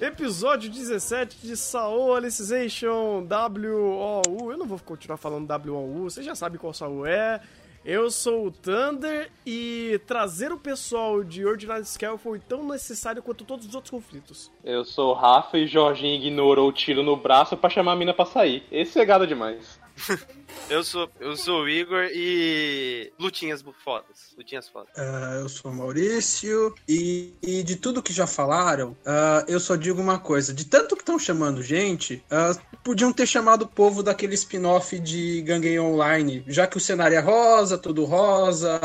Episódio 17 de Saô Alicization WOU. Eu não vou continuar falando WOU, você já sabe qual Saô é. Eu sou o Thunder e trazer o pessoal de Ordinary Scale foi tão necessário quanto todos os outros conflitos. Eu sou o Rafa e Jorginho ignorou o tiro no braço pra chamar a mina pra sair. Esse é gado demais. Eu sou, eu sou o Igor e. Lutinhas fodas. Lutinhas fodas. Ah, eu sou o Maurício e, e de tudo que já falaram, ah, eu só digo uma coisa: de tanto que estão chamando gente, ah, podiam ter chamado o povo daquele spin-off de Gangue Online, já que o cenário é rosa, tudo rosa,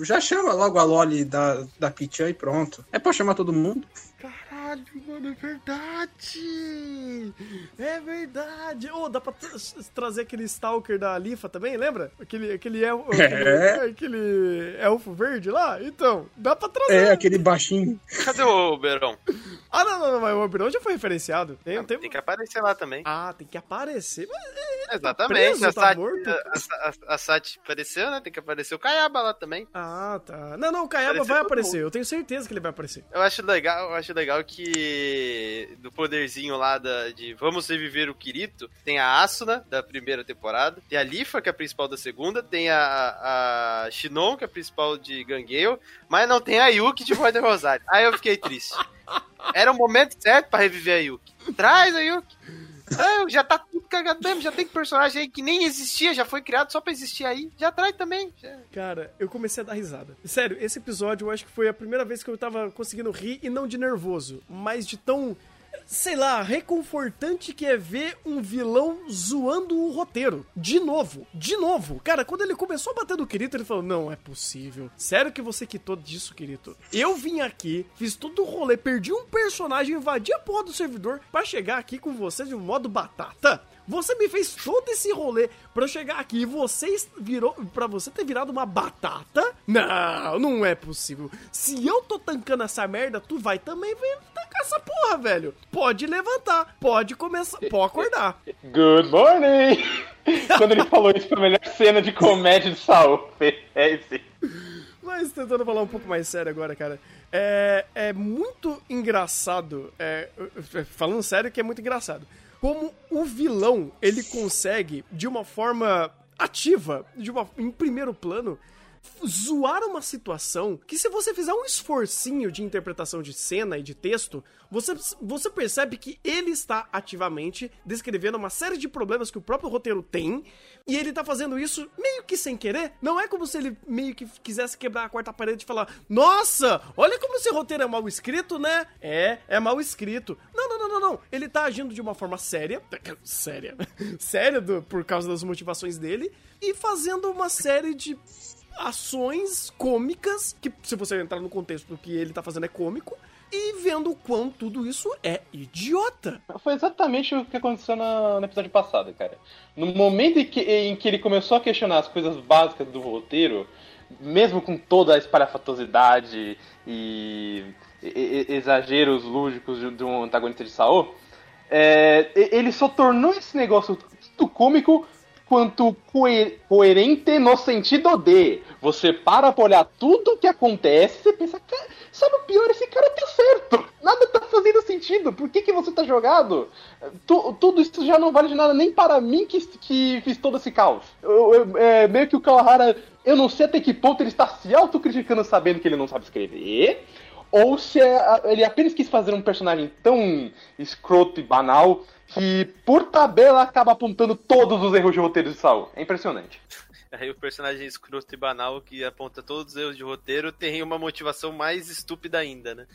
já chama logo a Loli da, da Pichan e pronto. É pra chamar todo mundo. Caralho, mano, é verdade! É verdade! Ô, dá pra tra- trazer aquele Stalker da Alifa também, lembra? Aquele, aquele, el- É. aquele, aquele elfo verde lá? Então, dá pra trazer. É, aquele baixinho. Cadê o Berão? Ah, não, não, não, mas o Oberon já foi referenciado. Tem, tem... Tem que aparecer lá também. Ah, tem que aparecer. Mas- Exatamente. preso, a, tá Sati, morto? a, a, a Sati apareceu, né? Tem que aparecer o Kayaba lá também. Ah, tá. Não, não, o Kayaba Apareceu vai aparecer. mundo. Eu tenho certeza que ele vai aparecer. Eu acho legal, eu acho legal que do poderzinho lá da, de Vamos Reviver o Kirito, tem a Asuna da primeira temporada, tem a Lifa, que é a principal da segunda, tem a, a Shinon, que é a principal de Gangueio, mas não tem a Yuki de Void Rosário. Aí eu fiquei triste. Era o momento certo pra reviver a Yuki. Traz a Yuki. Ah, já tá tudo cagado mesmo, já tem personagem aí que nem existia, já foi criado só pra existir aí. Já traz também. Já. Cara, eu comecei a dar risada. Sério, esse episódio eu acho que foi a primeira vez que eu tava conseguindo rir e não de nervoso, mas de tão, sei lá, reconfortante que é ver um vilão zoando o roteiro. De novo, de novo. Cara, quando ele começou a bater no Kirito, ele falou: Não é possível. Sério que você quitou disso, Kirito? Eu vim aqui, fiz todo o rolê, perdi um personagem, invadi a porra do servidor pra chegar aqui com você de um modo batata. Você me fez todo esse rolê pra eu chegar aqui e você virou para você ter virado uma batata? Não, não é possível. Se eu tô tancando essa merda, tu vai também vir tancar essa porra, velho. Pode levantar, pode começar, pode acordar. Good morning! Quando ele falou isso, foi a melhor cena de comédia de Saul. É esse. Mas tentando falar um pouco mais sério agora, cara. É, é muito engraçado. é, falando sério, que é muito engraçado. Como o vilão ele consegue, de uma forma ativa, de uma, em primeiro plano, zoar uma situação que se você fizer um esforcinho de interpretação de cena e de texto, você, você percebe que ele está ativamente descrevendo uma série de problemas que o próprio roteiro tem, e ele tá fazendo isso meio que sem querer. Não é como se ele meio que quisesse quebrar a quarta parede e falar: Nossa, olha como esse roteiro é mal escrito, né? É, é mal escrito. Não, não, não, não, não. Ele tá agindo de uma forma séria, séria, séria do- por causa das motivações dele, e fazendo uma série de ações cômicas, que se você entrar no contexto do que ele tá fazendo é cômico, e vendo o quão tudo isso é idiota. Foi exatamente o que aconteceu no, no episódio passado, cara. No momento em que, em que ele começou a questionar as coisas básicas do roteiro, mesmo com toda a espalhafatosidade e, exageros lúdicos de, de um antagonista de Saô, é, ele só tornou esse negócio tanto cômico quanto coe- coerente no sentido de você para pra olhar tudo que acontece e você pensa, "Cara, sabe o pior? Esse cara tá certo. Nada tá fazendo sentido. Por que, que você tá jogado? Tu- tudo isso já não vale de nada nem para mim que, que fiz todo esse caos. Eu- eu- é, meio que o Kawahara, eu não sei até que ponto ele está se autocriticando sabendo que ele não sabe escrever. Ou se é- ele apenas quis fazer um personagem tão escroto e banal que, por tabela, acaba apontando todos os erros de roteiro de Saul. É impressionante. Aí o personagem escroto e banal que aponta todos os erros de roteiro tem uma motivação mais estúpida ainda, né?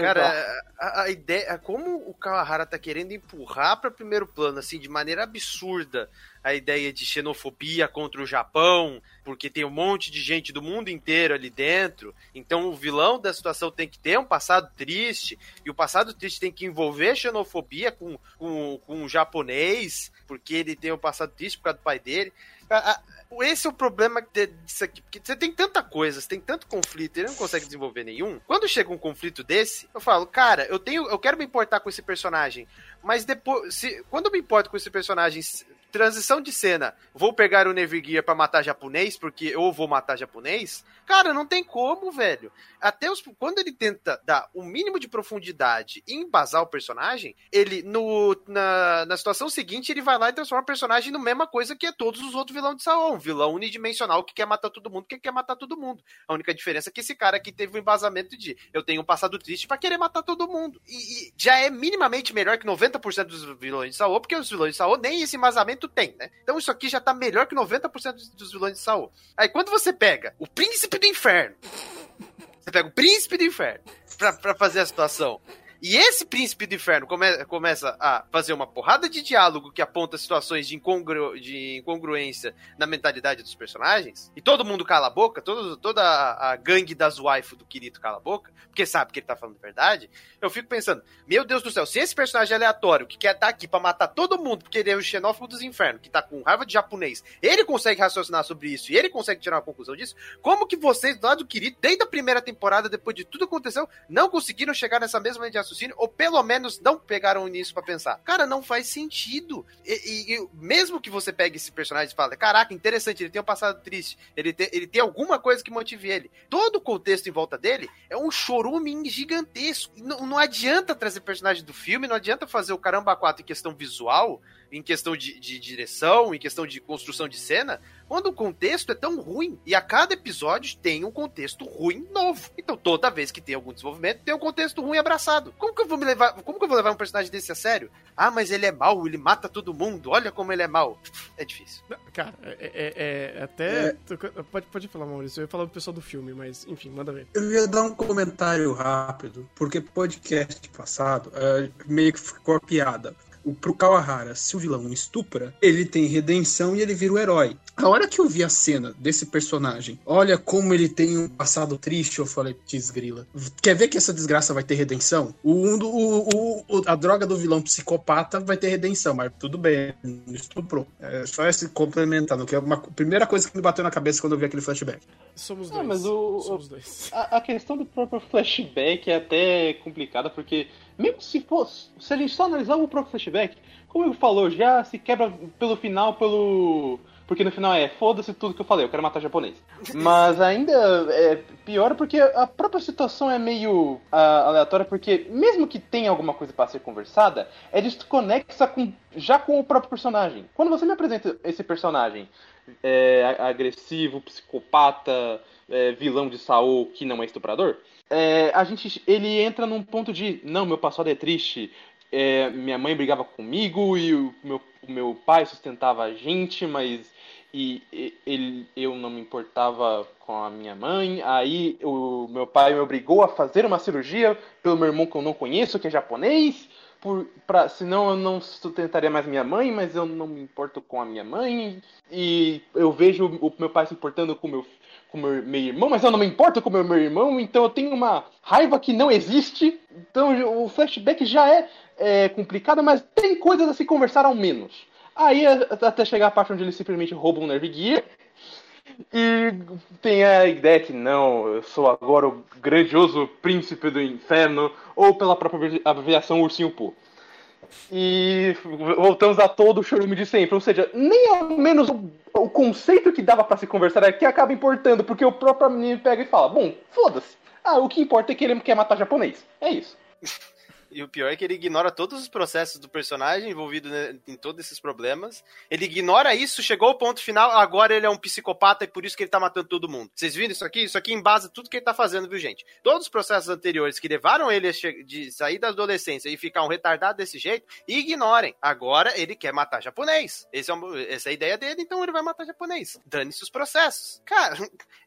Cara, a, a ideia. Como o Kawahara tá querendo empurrar para primeiro plano, assim, de maneira absurda, a ideia de xenofobia contra o Japão, porque tem um monte de gente do mundo inteiro ali dentro. Então o vilão da situação tem que ter um passado triste, e o passado triste tem que envolver xenofobia com, com, com o japonês, porque ele tem um passado triste por causa do pai dele. Esse é o problema disso aqui, porque você tem tanta coisa, você tem tanto conflito, ele não consegue desenvolver nenhum. Quando chega um conflito desse, eu falo, cara, eu tenho, eu quero me importar com esse personagem, mas depois, se, quando eu me importo com esse personagem, transição de cena, vou pegar o Nevergear pra matar japonês, porque eu vou matar japonês, cara, não tem como, velho. Até os, quando ele tenta dar o mínimo de profundidade e embasar o personagem, ele, no, na, na situação seguinte, ele vai lá e transforma o personagem na mesma coisa que é todos os outros vilões de Saul. Um vilão unidimensional que quer matar todo mundo, que quer matar todo mundo. A única diferença é que esse cara aqui teve um embasamento de eu tenho um passado triste pra querer matar todo mundo. E, e já é minimamente melhor que 90% dos vilões de Saul, porque os vilões de Saul nem esse embasamento tem, né? Então isso aqui já tá melhor que 90% dos, dos vilões de Saul. Aí quando você pega o príncipe do inferno, você pega o príncipe do inferno pra, pra fazer a situação. E esse príncipe do inferno come- começa a fazer uma porrada de diálogo que aponta situações de, incongru- de incongruência na mentalidade dos personagens, e todo mundo cala a boca, todo, toda a, a gangue das waifu do Kirito cala a boca, porque sabe que ele tá falando a verdade, eu fico pensando, meu Deus do céu, se esse personagem aleatório que quer estar aqui pra matar todo mundo, porque ele é o xenófobo dos infernos, que tá com raiva de japonês, ele consegue raciocinar sobre isso e ele consegue tirar uma conclusão disso, como que vocês, lá do Kirito, desde a primeira temporada, depois de tudo que aconteceu, não conseguiram chegar nessa mesma de raciocínio, ou pelo menos não pegaram nisso pra pensar. Cara, não faz sentido. E, e- e mesmo que você pegue esse personagem e fale, caraca, interessante, ele tem um passado triste, ele tem, ele tem alguma coisa que motive ele. Todo o contexto em volta dele é um chorume gigantesco. Não, não adianta trazer personagem do filme, não adianta fazer o Caramba 4 em questão visual, em questão de, de direção, em questão de construção de cena, quando o contexto é tão ruim. E a cada episódio tem um contexto ruim novo. Então toda vez que tem algum desenvolvimento, tem um contexto ruim abraçado. Como que eu vou me levar? Como que eu vou levar um personagem desse a sério? Ah, mas ele é mau, ele mata todo mundo. Olha como ele é mau. É difícil. Não, Cara, é, é- é- até. Pode, pode falar, Maurício. Eu ia falar do pessoal do filme, mas enfim, manda ver. Eu ia dar um comentário rápido, porque podcast passado eh, meio que ficou a piada. O, pro Kawahara, se o vilão estupra, ele tem redenção e ele vira o herói. A hora que eu vi a cena desse personagem, olha como ele tem um passado triste, eu falei, desgrila. Quer ver que essa desgraça vai ter redenção? O, o- o- a droga do vilão psicopata vai ter redenção, mas tudo bem, não estuprou. É só esse complementando, que é uma primeira coisa que me bateu na cabeça quando eu vi aquele flashback. Somos Ah, dois. mas o- Somos dois. A, a questão do próprio flashback é até complicada, porque mesmo se fosse. Se a gente só analisar o próprio flashback, como ele falou, já se quebra pelo final, pelo. Porque no final é foda-se tudo que eu falei, eu quero matar japonês. Mas ainda é pior porque a própria situação é meio ah, aleatória, porque mesmo que tenha alguma coisa para ser conversada, é desconexa com, já com o próprio personagem. Quando você me apresenta esse personagem é, agressivo, psicopata, é, vilão de Saul que não é estuprador, é, a gente, ele entra num ponto de não, meu passado é triste, é, minha mãe brigava comigo e o meu, o meu pai sustentava a gente, mas e, e- ele, eu não me importava com a minha mãe. Aí o meu pai me obrigou a fazer uma cirurgia pelo meu irmão que eu não conheço, que é japonês. Por, pra, senão eu não sustentaria mais minha mãe, mas eu não me importo com a minha mãe. E eu vejo o meu pai se importando com meu, com meu, meu irmão, mas eu não me importo com meu, meu irmão, então eu tenho uma raiva que não existe. Então o flashback já é, é complicado, mas tem coisas a se conversar ao menos. Aí até chegar a parte onde ele simplesmente rouba um Nerve Gear. E tem a ideia que não, eu sou agora o grandioso príncipe do inferno, ou pela própria abreviação Ursinho Poo. E voltamos a todo o chorume de sempre. Ou seja, nem ao menos o, o conceito que dava pra se conversar é que acaba importando, porque o próprio menino pega e fala: Bom, foda-se. Ah, o que importa é que ele quer matar japonês. É isso. E o pior é que ele ignora todos os processos do personagem envolvido né, em todos esses problemas. Ele ignora isso, chegou ao ponto final, agora ele é um psicopata e por isso que ele tá matando todo mundo. Vocês viram isso aqui? Isso aqui embasa tudo que ele tá fazendo, viu, gente? Todos os processos anteriores que levaram ele a de sair da adolescência e ficar um retardado desse jeito, ignorem. Agora ele quer matar japonês. Esse é um- essa é a ideia dele, então ele vai matar japonês. Dane-se os processos. Cara,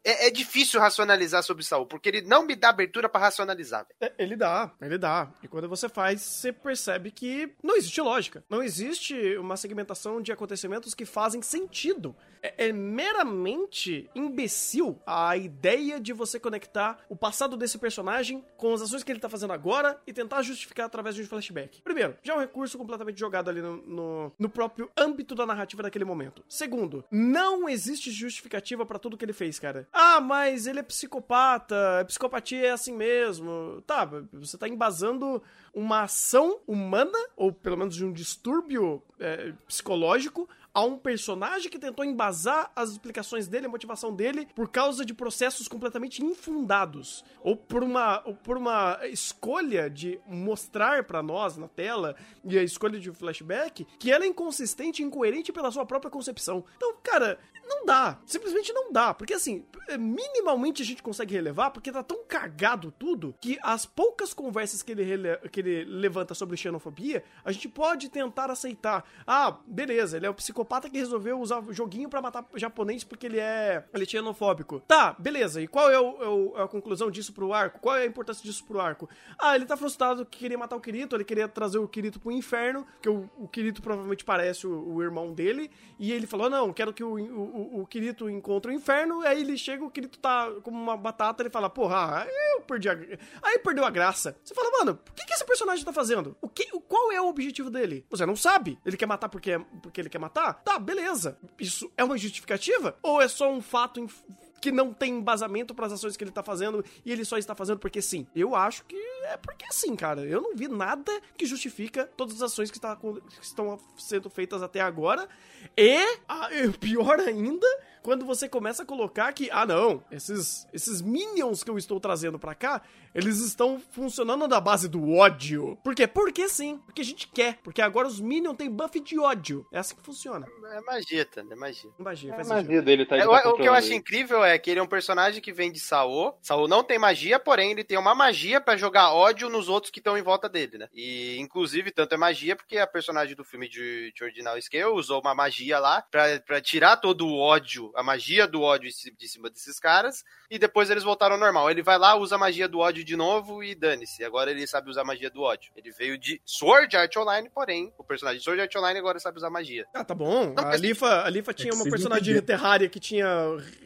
é, é difícil racionalizar sobre Saul, porque ele não me dá abertura pra racionalizar. É, Ele dá, ele dá. E quando você faz, você percebe que não existe lógica. Não existe uma segmentação de acontecimentos que fazem sentido. É, é meramente imbecil a ideia de você conectar o passado desse personagem com as ações que ele tá fazendo agora e tentar justificar através de um flashback. Primeiro, já é um recurso completamente jogado ali no, no, no próprio âmbito da narrativa daquele momento. Segundo, não existe justificativa pra tudo que ele fez, cara. Ah, mas ele é psicopata, a psicopatia é assim mesmo. Tá, você tá embasando uma ação humana, ou pelo menos de um distúrbio é, psicológico, a um personagem que tentou embasar as explicações dele, a motivação dele, por causa de processos completamente infundados. Ou por uma, ou por uma escolha de mostrar pra nós na tela, e a escolha de flashback, que ela é inconsistente incoerente pela sua própria concepção. Então, cara, não dá. Simplesmente não dá. Porque assim, minimamente a gente consegue relevar, porque tá tão cagado tudo, que as poucas conversas que ele, que ele levanta sobre xenofobia, a gente pode tentar aceitar. Ah, beleza, ele é um psicopata que resolveu usar o joguinho pra matar japonês porque ele é, ele é xenofóbico. Tá, beleza. E qual é, o- é o- é a conclusão disso pro arco? Qual é a importância disso pro arco? Ah, ele tá frustrado que queria matar o Kirito, ele queria trazer o Kirito pro inferno, que o, o Kirito provavelmente parece o, o irmão dele, e ele falou, não, quero que o, o, o Kirito encontre o inferno, aí ele chega, o Kirito tá como uma batata, ele fala, porra, eu perdi a... Aí perdeu a graça. Você fala, mano, o que, que esse personagem tá fazendo? O que, o- qual é o objetivo dele? Você não sabe. Ele quer matar porque, porque ele quer matar? Tá, beleza. Isso é uma justificativa? Ou é só um fato inf- que não tem embasamento para as ações que ele tá fazendo e ele só está fazendo porque sim. Eu acho que é porque sim, cara. Eu não vi nada que justifica todas as ações que, está, que estão sendo feitas até agora. E, ah, e pior ainda, quando você começa a colocar que, ah não, esses, esses minions que eu estou trazendo pra cá, eles estão funcionando na base do ódio. Por quê? Porque sim. Porque a gente quer. Porque agora os minions têm buff de ódio. É assim que funciona. É magia, tá? É magia. Magia, É a faz sentido. magia dele, tá? É, Ele o, tá o que eu acho incrível é que ele é um personagem que vem de Saô. Saô não tem magia, porém ele tem uma magia pra jogar ódio nos outros que estão em volta dele, né? E inclusive tanto é magia porque a personagem do filme de, de Ordinal Scale usou uma magia lá pra tirar todo o ódio, a magia do ódio de ci- de cima desses caras, e depois eles voltaram ao normal. Ele vai lá, usa a magia do ódio de novo e dane-se. Agora ele sabe usar a magia do ódio. Ele veio de Sword Art Online, porém, o personagem de Sword Art Online agora sabe usar magia. Ah, tá bom. Não, A mas- Lifa, a Lifa tinha que uma personagem de. Terraria que tinha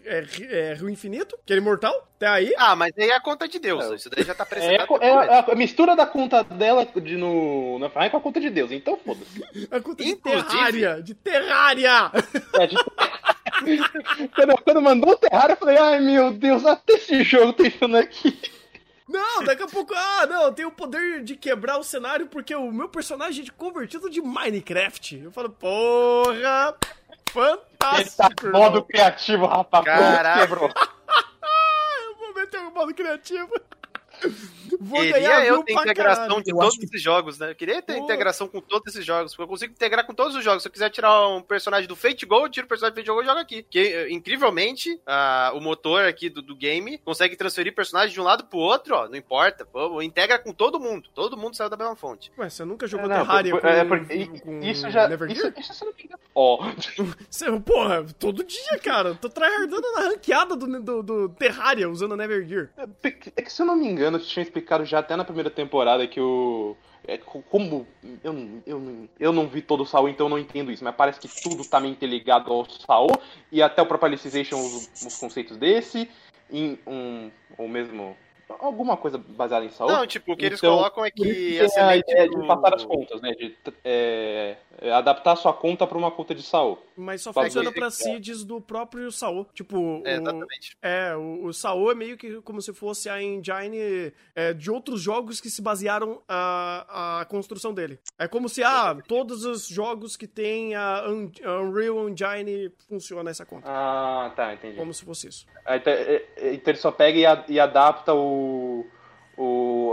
é, é, Rio Infinito, que era imortal. Até aí, Ah, mas aí é a conta de Deus. É. Isso daí já tá É, apresentado. a, co- é a- a mistura da conta dela de no, na Farm com a conta de Deus, então foda-se. a conta de Inclusive- Terraria. De Terraria! É, de- quando, quando mandou o Terraria, eu falei, ai meu Deus, até esse jogo tem isso aqui. Não, daqui a pouco, ah, não, eu tenho o poder de quebrar o cenário porque o meu personagem é convertido de Minecraft. Eu falo, porra, Ele tá fantástico. modo irmão. criativo, rapaz. Caraca. Quebrou. Eu vou meter o modo criativo. Vou Queria eu ter integração caralho. de Eu todos que- esses jogos, né? Eu queria ter Pô. integração com todos esses jogos, porque eu consigo integrar com todos os jogos. Se eu quiser tirar um personagem do Fate Go, eu tiro o personagem do Fate Go e jogo aqui. Que, eh, incrivelmente, o motor aqui do, do game consegue transferir personagens de um lado pro outro, ó. Não importa. Pô, integra com todo mundo. Todo mundo saiu da mesma fonte. Ué, você nunca jogou Não, Terraria por- com, é, porque com isso já. Isso, isso você não me engano. Ó, Você, porra, todo dia, cara. Tô tryhardando na ranqueada do, do, do Terraria usando a Nevergear. é que se eu não me engano, eu tinha explicado já até na primeira temporada que o. É, co- como. Eu, eu, eu não vi todo o Saul, então eu não entendo isso, mas parece que tudo tá meio interligado ao Saul, e até o próprio Alicization usa os conceitos desse, em um. Ou mesmo. Alguma coisa baseada em Saul. Não, tipo, o que eles Então, colocam é que que a a semente ideia do- de passar as contas, né? De é, é, adaptar a sua conta pra uma conta de Saul. Mas só funciona pra de- seeds do próprio Saul. Tipo, É, o, exatamente. é, o, o Saul é meio que como se fosse a engine é, de outros jogos que se basearam a, a construção dele. É como se, ah, todos os jogos que tem a, Un- a Unreal Engine funciona essa conta. Ah, tá, entendi. Como se fosse isso. Aí, tá, é, é, Então ele só pega e, a- e adapta o, o,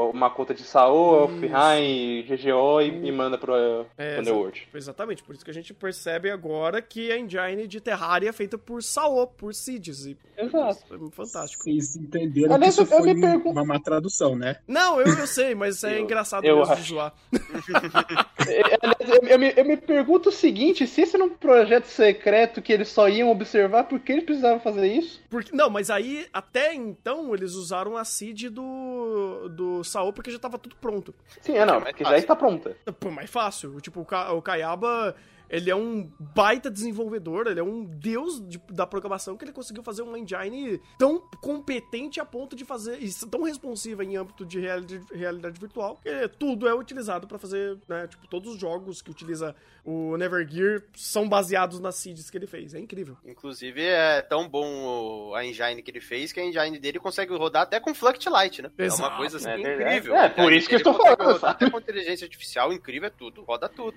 uma conta de Saô, Elfheim, GGO e, e manda pro É, Underworld. Exatamente, por isso que a gente percebe agora que a engine de Terraria é feita por Sao, por Seeds. E Exato. é fantástico. Vocês entenderam Aliás, que isso foi me pergun- uma má tradução, né? Não, eu, eu sei, mas é Eu- engraçado eu mesmo de acho. zoar. É, aliás, eu, eu me, eu me pergunto o seguinte, se esse era um projeto secreto que eles só iam observar, por que eles precisavam fazer isso? Porque, não, mas aí, até então, eles usaram a seed do, do Sao porque já tava tudo pronto. Sim, é não, mais porque já está pronta. Pô, mais fácil. Tipo, o, Ka- o Kayaba, ele é um baita desenvolvedor, ele é um deus de- da programação que ele conseguiu fazer uma engine tão competente a ponto de fazer, e tão responsiva em âmbito de realidade, realidade virtual, que tudo é utilizado pra fazer, né, tipo, todos os jogos que utiliza o Nevergear são baseados nas seeds que ele fez. É incrível. Inclusive, é tão bom o- a engine que ele fez que a engine dele consegue rodar até com Fluctlight, né? É Exato. uma coisa assim, É incrível. É, por A isso que eu estou falando, rodar? Até com inteligência artificial, incrível, é tudo, roda tudo.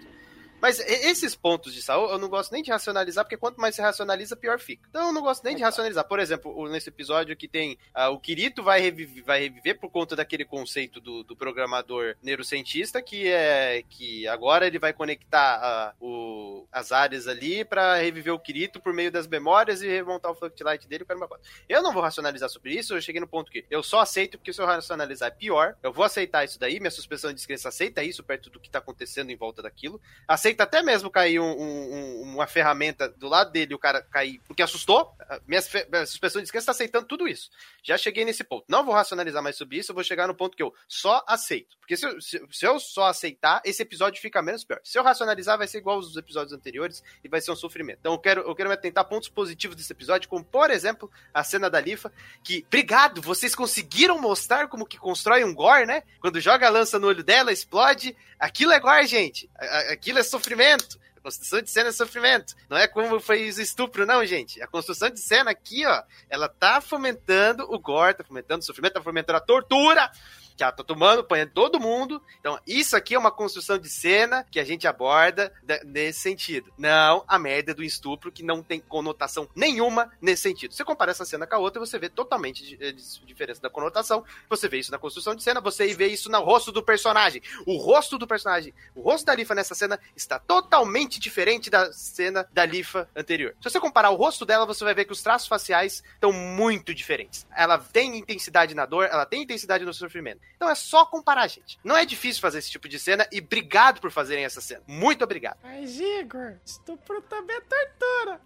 Mas esses pontos de saúde eu não gosto nem de racionalizar, porque quanto mais se racionaliza, pior fica. Então eu não gosto nem de racionalizar. Por exemplo, nesse episódio que tem ah, o Kirito vai reviver, vai reviver por conta daquele conceito do, do programador neurocientista, que é que agora ele vai conectar ah, o- as áreas ali pra reviver o Kirito por meio das memórias e remontar o Fluctlight dele. Eu, quero eu não vou racionalizar sobre isso, eu cheguei no ponto que eu só aceito porque se eu racionalizar é pior. Eu vou aceitar isso daí, minha suspensão de descrença aceita isso perto do que tá acontecendo em volta daquilo aceita até mesmo cair um- um- um- uma ferramenta do lado dele o cara cair porque assustou. A Minha, suspensão de descrença está aceitando tudo isso. Já cheguei nesse ponto. Não vou racionalizar mais sobre isso, eu vou chegar no ponto que eu só aceito. Porque se eu, se, se eu só aceitar, esse episódio fica menos pior. Se eu racionalizar, vai ser igual aos episódios anteriores e vai ser um sofrimento. Então eu quero, eu quero me atentar a pontos positivos desse episódio, como por exemplo a cena da Lifa, que, obrigado, vocês conseguiram mostrar como que constrói um gore, né? Quando joga a lança no olho dela, explode. Aquilo é gore, gente. Aquilo é sofrimento. A construção de cena é sofrimento. Não é como foi o estupro, não, gente. A construção de cena aqui, ó, ela tá fomentando o gore, tá fomentando o sofrimento, tá fomentando a tortura. Que ela tá tomando, apanhando todo mundo. Então, isso aqui é uma construção de cena que a gente aborda da- nesse sentido. Não a merda do estupro, que não tem conotação nenhuma nesse sentido. Você compara essa cena com a outra, você vê totalmente di- eh, diferença da conotação. Você vê isso na construção de cena, você vê isso no rosto do personagem. O rosto do personagem, o rosto da Lifa nessa cena está totalmente diferente da cena da Lifa anterior. Se você comparar o rosto dela, você vai ver que os traços faciais estão muito diferentes. Ela tem intensidade na dor, ela tem intensidade no sofrimento. Então é só comparar, gente. Não é difícil fazer esse tipo de cena e obrigado por fazerem essa cena. Muito obrigado. Mas, Igor, estupro também é tortura.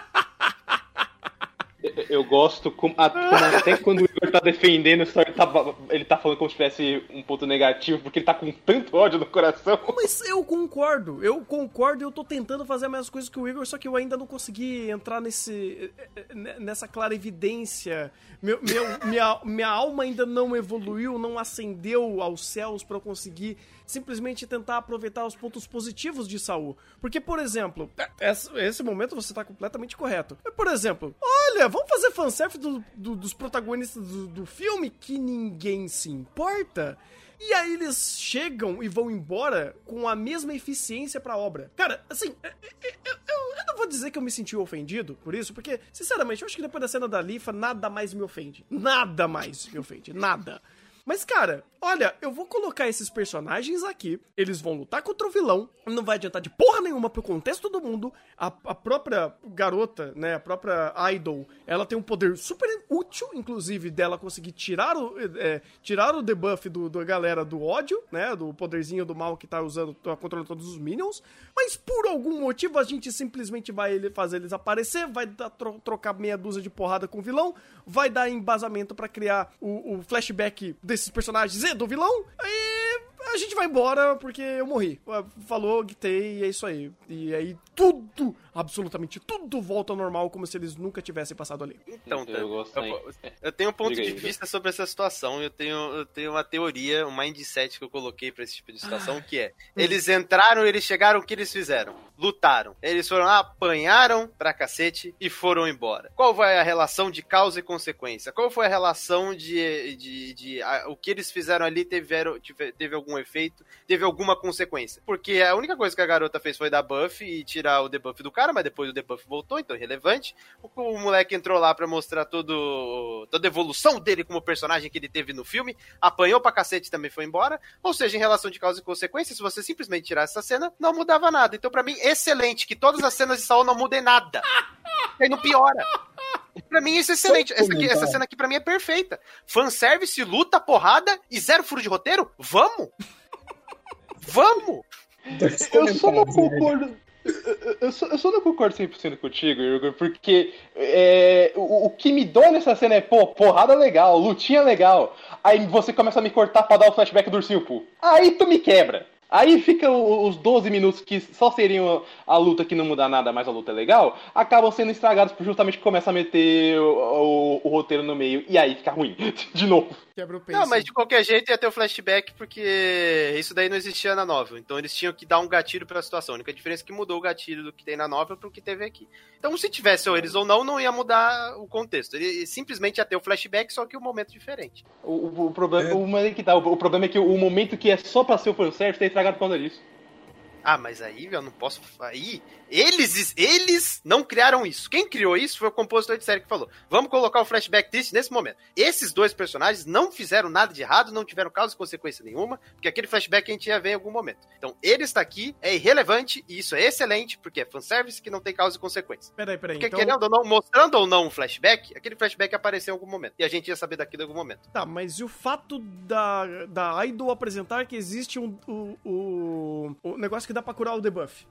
Eu- gosto como, a- como até quando o Igor tá defendendo, só ele tá, ele tá falando como se tivesse um ponto negativo, porque ele tá com tanto ódio no coração. Mas eu concordo, eu concordo e eu tô tentando fazer as mesmas coisas que o Igor, só que eu ainda não consegui entrar nesse nessa clara evidência. Meu, meu- minha, minha alma ainda não evoluiu, não ascendeu aos céus pra eu conseguir simplesmente tentar aproveitar os pontos positivos de Saul. Porque, por exemplo, esse, esse momento você tá completamente correto. Por exemplo, olha, vamos fazer fanservice do, do- dos protagonistas do, do filme que ninguém se importa. E aí eles chegam e vão embora com a mesma eficiência pra obra. Cara, assim, eu, eu- eu- eu não vou dizer que eu me senti ofendido por isso, porque, sinceramente, eu acho que depois da cena da Lifa, nada mais me ofende. Nada mais me ofende. Nada. Mas, cara, olha, eu vou colocar esses personagens aqui, eles vão lutar contra o vilão, não vai adiantar de porra nenhuma pro contexto do mundo. A, a própria garota, né, a própria idol, ela tem um poder super útil, inclusive, dela conseguir tirar o, é, tirar o debuff do, da galera do ódio, né, do poderzinho do mal que tá usando, tá controlando todos os minions. Mas por algum motivo a gente simplesmente vai fazer eles aparecer, vai dar, tro- trocar meia dúzia de porrada com o vilão, vai dar embasamento pra criar o, o flashback desses personagens e do vilão. Aí a gente vai embora porque eu morri. Falou, gritei e é isso aí. E aí tudo, absolutamente tudo volta ao normal como se eles nunca tivessem passado ali. Então, Eu eu, gosto eu, eu tenho um ponto Diga aí, de Igor. vista sobre essa situação. Eu tenho, eu tenho uma teoria, um mindset que eu coloquei pra esse tipo de situação, que é: eles entraram, eles chegaram, o que eles fizeram? Lutaram. Eles foram lá, apanharam pra cacete e foram embora. Qual foi a relação de causa e consequência? Qual foi a relação de. de, de- a- o que eles fizeram ali tiveram, tive- teve algum efeito, teve alguma consequência? Porque a única coisa que a garota fez foi dar buff e tirar o debuff do cara. Cara, mas depois o debuff voltou, então irrelevante. O, o moleque entrou lá pra mostrar todo, toda a evolução dele como personagem que ele teve no filme, apanhou pra cacete e também foi embora. Ou seja, em relação de causa e consequência, se você simplesmente tirasse essa cena, não mudava nada. Então, pra mim, excelente que todas as cenas de Saul não mudem nada. E aí não piora. Pra mim, isso é excelente. Essa, aqui- essa cena aqui, pra mim, é perfeita. Fanservice, luta, porrada e zero furo de roteiro? Vamos! Vamos! Eu só não né? concordo. Eu- só, não concordo 100% contigo, Igor, porque é, o, o que me dói nessa cena é, pô, porrada legal, lutinha legal. Aí você começa a me cortar pra dar o flashback do ursinho Poo. Aí tu me quebra. Aí fica os 12 minutos que só seriam a luta que não muda nada, mas a luta é legal, acabam sendo estragados por justamente que começa a meter o, o- o roteiro no meio e aí fica ruim. De novo. Quebra o peso. Não, mas de qualquer jeito ia ter o flashback, porque isso daí não existia na novel. Então eles tinham que dar um gatilho pra situação. A única diferença é que mudou o gatilho do que tem na novel pro que teve aqui. Então, se tivesse ou eles ou não, não ia mudar o contexto. Ele simplesmente ia ter o flashback, só que um momento diferente. O, o- o problema, É. aí que tá, o, o problema é que o, momento que é só pra ser o fanservice tá estragado por causa disso. Ah, mas aí eu não posso. Aí. Eles, eles não criaram isso. Quem criou isso foi o compositor de série que falou: vamos colocar o flashback disso nesse momento. Esses dois personagens não fizeram nada de errado, não tiveram causa e consequência nenhuma, porque aquele flashback a gente ia ver em algum momento. Então, ele está aqui, é irrelevante, e isso é excelente, porque é fanservice que não tem causa e consequência. Peraí, peraí. Porque Então, querendo ou não, mostrando ou não um flashback, aquele flashback apareceu em algum momento. E a gente ia saber daquilo em algum momento. Tá, mas e o fato da, da Idol apresentar que existe um, o, o, o negócio que dá pra curar o debuff?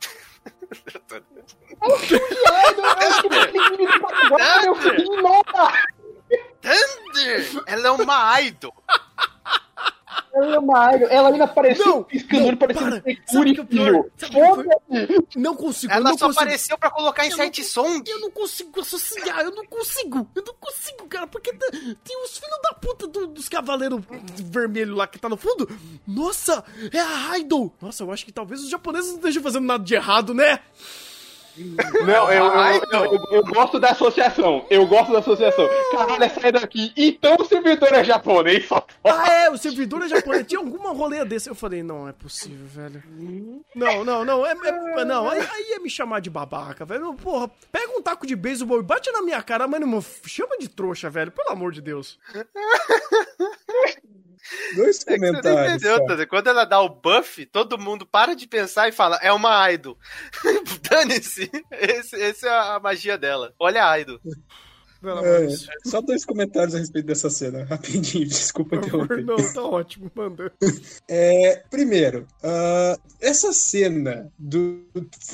Thunder! Ela é uma idol! Ela é uma. Ela ainda apareceu Não, piscando, não, parecendo para. Sakura, Sabe o que é o pior? filho. Sabe o que foi? Foda-se. Não consigo, Ela não só consigo. apareceu pra colocar em site song. Eu não consigo associar, eu não consigo, eu não consigo, cara, porque tá- tem os filhos da puta do- dos cavaleiros vermelhos lá que tá no fundo. Nossa, é a Idol. Nossa, eu acho que talvez os japoneses não estejam fazendo nada de errado, né? Não, eu, eu, eu, eu- eu gosto da associação. Eu gosto da associação. Caralho, sai daqui. Então o servidor é japonês, só Ah, é, o servidor é japonês. Tinha alguma rolê desse. Eu falei, não, é possível, velho. Não, não, não. É, é- não, aí, aí ia me chamar de babaca, velho. Porra, pega um taco de beisebol e bate na minha cara, mas não me chama de trouxa, velho. Pelo amor de Deus. Dois É comentários. entendeu. Quando ela dá o buff, todo mundo para de pensar e fala, é uma idol. Dane-se. Essa é a magia dela. Olha a idol. É, só dois comentários a respeito dessa cena, rapidinho, desculpa interromper. não, tá ótimo, manda. É, primeiro, ah, essa cena do,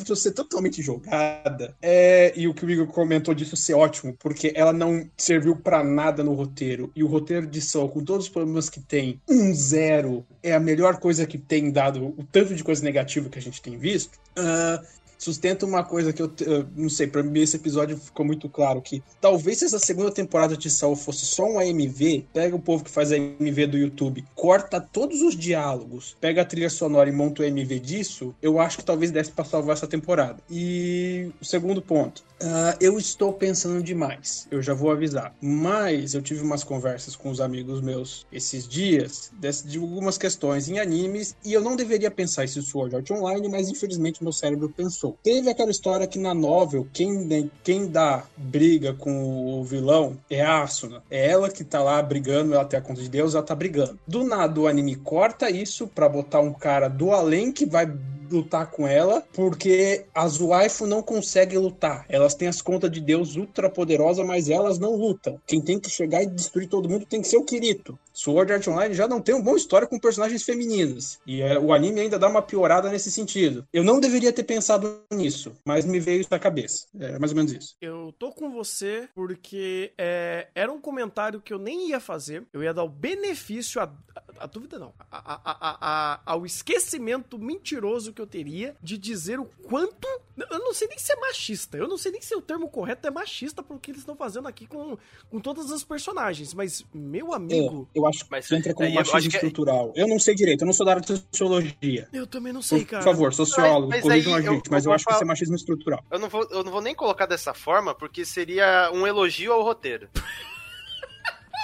do ser totalmente jogada, é, e o que o Igor comentou disso ser ótimo, porque ela não serviu pra nada no roteiro, e o roteiro de Soul, com todos os problemas que tem, um zero é a melhor coisa que tem dado o tanto de coisa negativa que a gente tem visto. ah, sustenta uma coisa que eu, eu não sei, pra mim esse episódio ficou muito claro que talvez se essa segunda temporada de Saul fosse só um AMV, pega o povo que faz AMV do YouTube, corta todos os diálogos, pega a trilha sonora e monta o AMV disso, eu acho que talvez desse pra salvar essa temporada. E o segundo ponto, ah, eu estou pensando demais, eu já vou avisar, mas eu tive umas conversas com os amigos meus esses dias de algumas questões em animes e eu não deveria pensar isso em Sword Art Online, mas infelizmente meu cérebro pensou. Teve aquela história que na novel, quem, quem dá briga com o vilão é a Asuna. É ela que tá lá brigando, ela tem a conta de Deus, ela tá brigando. Do nada o anime corta isso pra botar um cara do além que vai lutar com ela, porque as waifu não conseguem lutar. Elas têm as contas de Deus ultra poderosa, mas elas não lutam. Quem tem que chegar e destruir todo mundo tem que ser o Kirito. Sword Art Online já não tem uma boa história com personagens femininas. E é, o anime ainda dá uma piorada nesse sentido. Eu não deveria ter pensado nisso, mas me veio isso na cabeça. É mais ou menos isso. Eu tô com você porque é, era um comentário que eu nem ia fazer. Eu ia dar o benefício, a, a, a dúvida não, a, ao esquecimento mentiroso que eu teria de dizer o quanto. Eu não sei nem se é machista. Eu não sei nem se o termo correto é machista pro que eles estão fazendo aqui com, com todas as personagens. Mas, meu amigo. É, eu acho Mas que entra como eu acho machismo que é- estrutural. Eu não sei direito, eu não sou da área de sociologia. Eu também não sei, Por cara. favor, sociólogo, corrijam a eu- gente, mas eu eu acho que isso falar- é machismo estrutural. Eu não, vou, eu não vou nem colocar dessa forma, porque seria um elogio ao roteiro.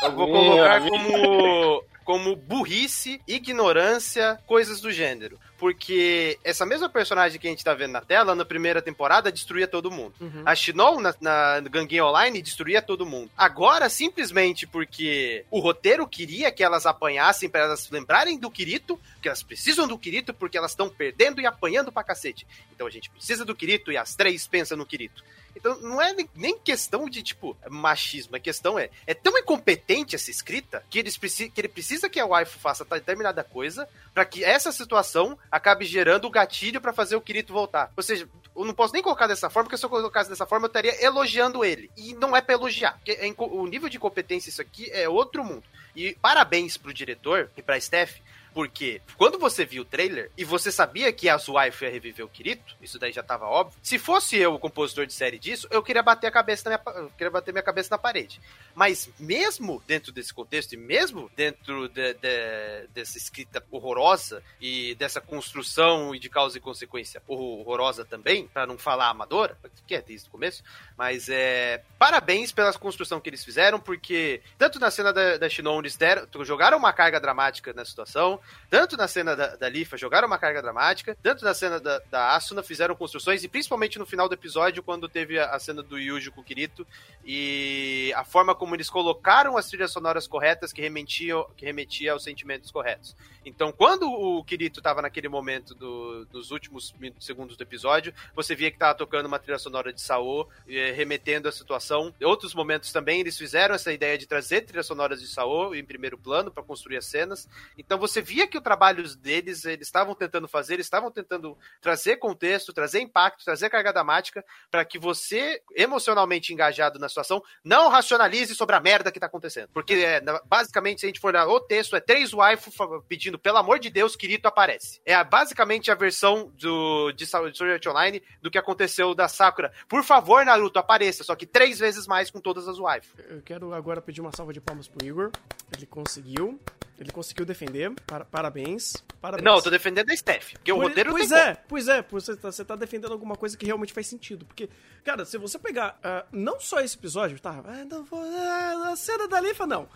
Eu vou colocar como, como burrice, ignorância, coisas do gênero. Porque essa mesma personagem que a gente tá vendo na tela, na primeira temporada, destruía todo mundo. Uhum. A Shinon, na, na Gangue Online, destruía todo mundo. Agora, simplesmente porque o roteiro queria que elas apanhassem para elas lembrarem do Kirito, que elas precisam do Kirito porque elas estão perdendo e apanhando pra cacete. Então a gente precisa do Kirito e as três pensam no Kirito. Então não é nem- questão de, tipo, machismo. A questão é, é tão incompetente essa escrita que, eles que ele precisa que a waifu faça determinada coisa para que essa situação acabe gerando o gatilho pra fazer o Kirito voltar. Ou seja, eu não posso nem colocar dessa forma, porque se eu colocasse dessa forma, eu estaria elogiando ele. E não é pra elogiar. É o nível de competência isso aqui é outro mundo. E parabéns pro diretor e pra Steph, porque quando você viu o trailer e você sabia que a Waifu ia reviver o Kirito, isso daí já tava óbvio. Se fosse eu o compositor de série disso, eu queria bater a cabeça na minha, queria bater minha cabeça na parede. Mas mesmo dentro desse contexto e mesmo dentro de- de- dessa escrita horrorosa e dessa construção e de causa e consequência horrorosa também, pra não falar amadora, que é desde o começo, mas é parabéns pela construção que eles fizeram, porque tanto na cena da, da Shinon eles deram, jogaram uma carga dramática na situação, tanto na cena da, da Lifa jogaram uma carga dramática, tanto na cena da, da Asuna fizeram construções, e principalmente no final do episódio, quando teve a, a cena do Yuji com o Kirito, e a forma como eles colocaram as trilhas sonoras corretas que remetiam, que remetia aos sentimentos corretos. Então, quando o Kirito tava naquele momento do- dos últimos segundos do episódio, você via que tava tocando uma trilha sonora de Saô, eh, remetendo a situação. Em outros momentos também, eles fizeram essa ideia de trazer trilhas sonoras de Saô em primeiro plano para construir as cenas. Então, você via que o trabalho deles, eles estavam tentando fazer, eles estavam tentando trazer contexto, trazer impacto, trazer carga dramática, para que você, emocionalmente engajado na situação, não racionalize sobre a merda que tá acontecendo. Porque, é, basicamente, se a gente for olhar o texto, é três waifu fa- pedindo, pelo amor de Deus, Kirito aparece. É basicamente a versão do, de de Sword Art Online do que aconteceu da Sakura. Por favor, Naruto, apareça, só que três vezes mais com todas as waifu. Eu quero agora pedir uma salva de palmas pro Igor. Ele conseguiu. Ele conseguiu defender. Para- parabéns. Parabéns. Não, eu tô defendendo a Steph, porque o Pois- roteiro pois é, pois é, você tá, você tá defendendo alguma coisa que realmente faz sentido. Porque, cara, se você pegar ah, não só esse episódio, tá? Ah, não vou- ah, a cena da Lifa, não.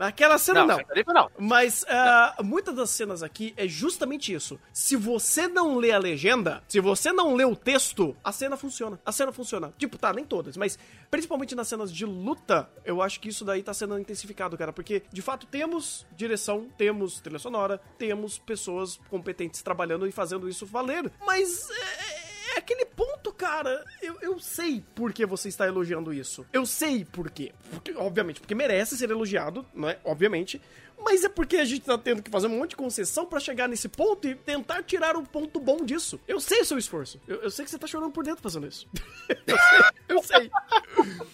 Aquela cena Não, não. não. não. Mas ah, muitas das cenas aqui é justamente isso. Se você não lê a legenda, se você não lê o texto, a cena funciona. A cena funciona. Tipo, tá, nem todas, mas principalmente nas cenas de luta, eu acho que isso daí tá sendo intensificado, cara. Porque, de fato, temos direção, temos trilha sonora, temos pessoas competentes trabalhando e fazendo isso valer. Mas é, é aquele ponto, cara. Eu, eu sei por que você está elogiando isso. Eu sei por quê. Porque, obviamente, porque merece ser elogiado, não é? Obviamente. Mas é porque a gente tá tendo que fazer um monte de concessão pra chegar nesse ponto e tentar tirar um ponto bom disso. Eu sei o seu esforço. Eu, eu sei que você tá chorando por dentro fazendo isso. eu sei. Eu sei.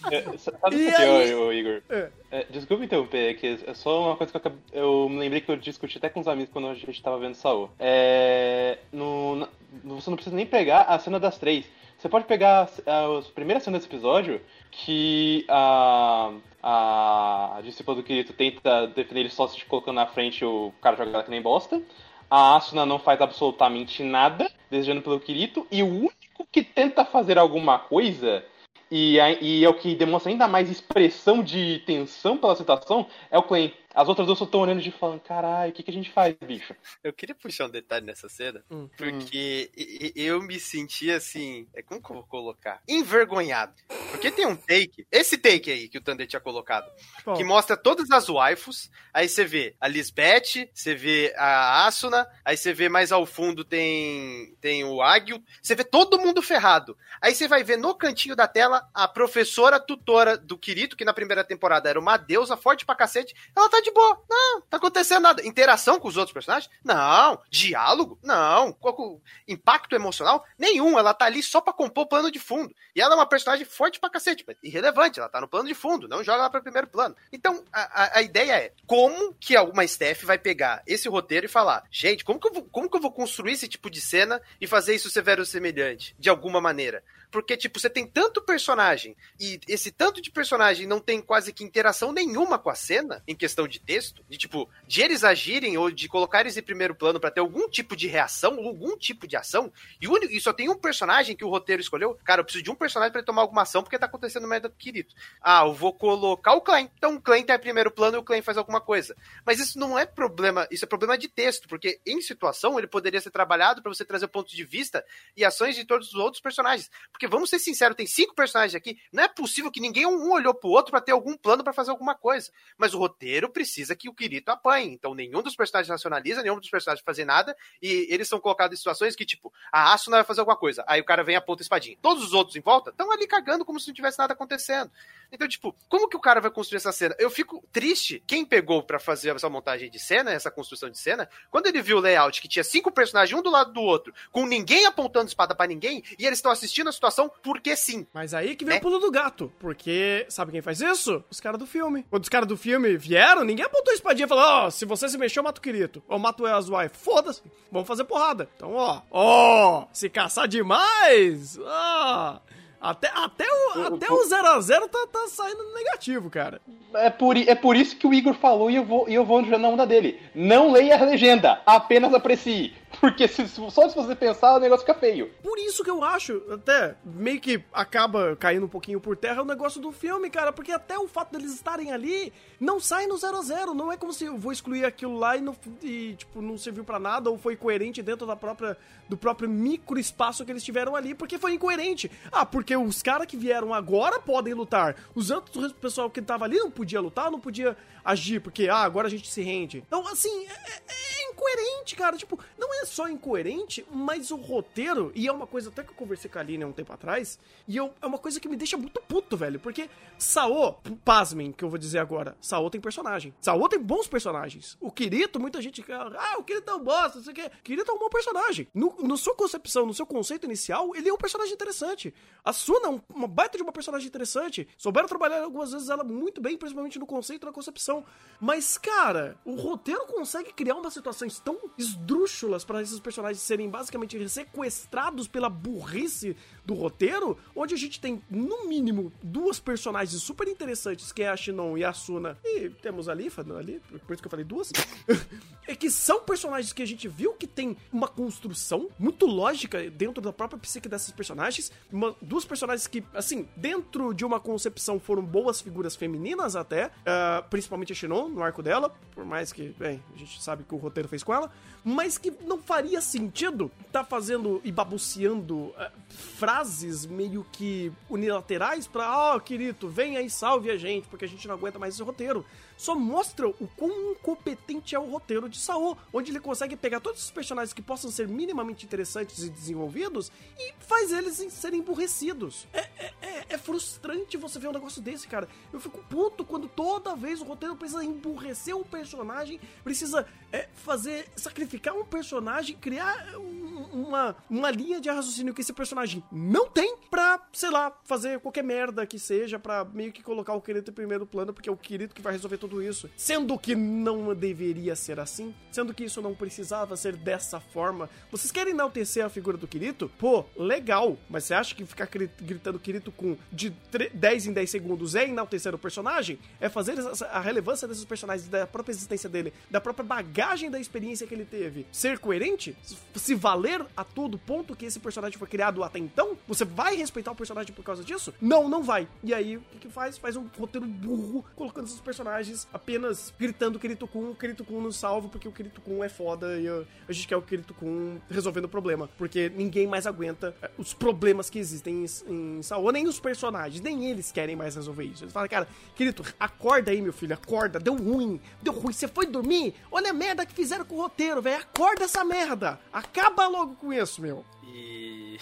É, Sabe E o que aí- Igor? É. É, desculpa interromper, é que é só uma coisa que eu, eu me lembrei que eu discuti até com os amigos quando a gente tava vendo Saô. É, no, você não precisa nem pegar a cena das três. Você pode pegar a, a, a primeira cena desse episódio, que a, a discípula do Kirito tenta defender ele só se colocando na frente o cara jogando que nem bosta. A Asuna não faz absolutamente nada, desejando pelo Kirito, e o único que tenta fazer alguma coisa e, e é o que demonstra ainda mais expressão de tensão pela situação, é o Clay. As outras duas só estão olhando de falando, caralho, o que, que a gente faz, bicho? Eu queria puxar um detalhe nessa cena, Hum. porque e- eu me senti assim, é como que eu vou colocar? Envergonhado. Porque tem um take, esse take aí que o Thunder tinha colocado, Bom, que mostra todas as waifus, aí você vê a Lisbeth, você vê a Asuna, aí você vê mais ao fundo tem tem o Agil, você vê todo mundo ferrado. Aí você vai ver no cantinho da tela a professora tutora do Kirito, que na primeira temporada era uma deusa forte pra cacete, ela tá de boa. Não, tá acontecendo nada. Interação com os outros personagens? Não. Diálogo? Não. Qual impacto emocional? Nenhum. Ela tá ali só pra compor o plano de fundo. E ela é uma personagem forte pra cacete, mas irrelevante. Ela tá no plano de fundo, não joga ela pra primeiro plano. Então, a, a- ideia é como que alguma staff vai pegar esse roteiro e falar, gente, como que, eu vou, como que eu vou construir esse tipo de cena e fazer isso ser semelhante, de alguma maneira? Porque, tipo, você tem tanto personagem e esse tanto de personagem não tem quase que interação nenhuma com a cena, em questão de texto, de tipo, de eles agirem ou de colocar eles em primeiro plano para ter algum tipo de reação, algum tipo de ação, e, único, e só tem um personagem que o roteiro escolheu. Cara, eu preciso de um personagem para tomar alguma ação porque tá acontecendo merda do Kirito. Ah, eu vou colocar o Klein. Então o Klein tá em primeiro plano e o Klein faz alguma coisa. Mas isso não é problema, isso é problema de texto, porque em situação ele poderia ser trabalhado para você trazer pontos de vista e ações de todos os outros personagens. Porque vamos ser sinceros, tem cinco personagens aqui, não é possível que ninguém um olhou pro outro para ter algum plano para fazer alguma coisa. Mas o roteiro precisa que o Kirito apanhe. Então nenhum dos personagens racionaliza, nenhum dos personagens fazer nada, e eles são colocados em situações que, tipo, a Asuna vai fazer alguma coisa, aí o cara vem e aponta a espadinha. Todos os outros em volta estão ali cagando como se não tivesse nada acontecendo. Então, tipo, como que o cara vai construir essa cena? Eu fico triste. Quem pegou para fazer essa montagem de cena, essa construção de cena, quando ele viu o layout que tinha cinco personagens um do lado do outro, com ninguém apontando espada para ninguém, e eles estão assistindo a situação porque sim. Mas aí que vem É. o pulo do gato. Porque, sabe quem faz isso? Os caras do filme. Quando os caras do filme vieram, ninguém apontou a espadinha e falou: Ó, se você se mexer, eu mato o Kirito. Ou mato o Azuai. Foda-se. Vamos fazer porrada. Então, ó. Ó, se caçar demais. Ó. Até, até o 0x0 até o 0 a 0 tá, tá saindo negativo, cara. É por, é por isso que o Igor falou e eu vou, e eu vou na onda dele. Não leia a legenda, apenas aprecie. Porque se- só se você pensar, o negócio fica feio. Por isso que eu acho, até, meio que acaba caindo um pouquinho por terra o negócio do filme, cara. Porque até o fato deles estarem ali não sai no 0 a 0 Não é como se eu vou excluir aquilo lá e, não, e tipo, não serviu pra nada ou foi coerente dentro da própria, do próprio micro espaço que eles tiveram ali, porque foi incoerente. Ah, porque os caras que vieram agora podem lutar. Os outros pessoal que tava ali não podia lutar, não podia agir, porque, ah, agora a gente se rende. Então, assim, é, é- é incoerente, cara. Tipo, não é só incoerente, mas o roteiro, e é uma coisa até que eu conversei com a Aline há um tempo atrás, e eu, é uma coisa que me deixa muito puto, velho. Porque Saô, pasmem, que eu vou dizer agora, Saô tem personagem. Saô tem bons personagens. O Kirito, muita gente. Ah, o Kirito é um bosta, não sei o quê. Kirito é um bom personagem. No, no sua concepção, no seu conceito inicial, ele é um personagem interessante. A Suna é um- uma baita de uma personagem interessante. Souberam trabalhar algumas vezes ela muito bem, principalmente no conceito e na concepção. Mas, cara, o roteiro consegue criar umas situações tão esdrúxulas para esses personagens serem basicamente sequestrados pela burrice do roteiro, onde a gente tem, no mínimo, duas personagens super interessantes, que é a Shinon e a Suna, e temos a Lifa ali, por isso que eu falei duas, é que são personagens que a gente viu que tem uma construção muito lógica dentro da própria psique dessas personagens, uma- duas personagens que, assim, dentro de uma concepção foram boas figuras femininas até, ah, principalmente a Shinon, no arco dela, por mais que, bem, a gente sabe que o roteiro fez com ela, mas que não faria sentido tá fazendo e babuceando ah, frases meio que unilaterais pra, ó, Kirito, vem aí, salve a gente, porque a gente não aguenta mais esse roteiro. Só mostra o quão incompetente é o roteiro de Saô, onde ele consegue pegar todos os personagens que possam ser minimamente interessantes e desenvolvidos e faz eles serem emburrecidos. É, é, é- é frustrante você ver um negócio desse, cara. Eu fico puto quando toda vez o roteiro precisa emburrecer um personagem, precisa é, fazer, sacrificar um personagem, criar um- uma, uma linha de raciocínio que esse personagem não tem pra, sei lá, fazer qualquer merda que seja, pra meio que colocar o Kirito em primeiro plano, porque é o Kirito que vai resolver tudo isso. Sendo que não deveria ser assim, sendo que isso não precisava ser dessa forma. Vocês querem enaltecer a figura do Kirito? Pô, legal, mas você acha que ficar gritando Kirito com de tre- 10 em 10 segundos é enaltecer o personagem? É fazer a relevância desses personagens, da própria existência dele, da própria bagagem da experiência que ele teve, ser coerente? Se valer a todo ponto que esse personagem foi criado até então? Você vai respeitar o personagem por causa disso? Não, não vai. E aí, o que, que faz? Faz um roteiro burro, colocando esses personagens apenas gritando Kirito Kun, Kirito Kun nos salva, porque o Kirito Kun é foda e a gente quer o Kirito Kun resolvendo o problema. Porque ninguém mais aguenta uh, os problemas que existem em, em nem os personagens, nem eles querem mais resolver isso. Eles falam, cara, Kirito, acorda aí, meu filho, acorda, deu ruim, deu ruim, você foi dormir? Olha a merda que fizeram com o roteiro, velho, acorda essa merda, acaba logo com isso, meu. E,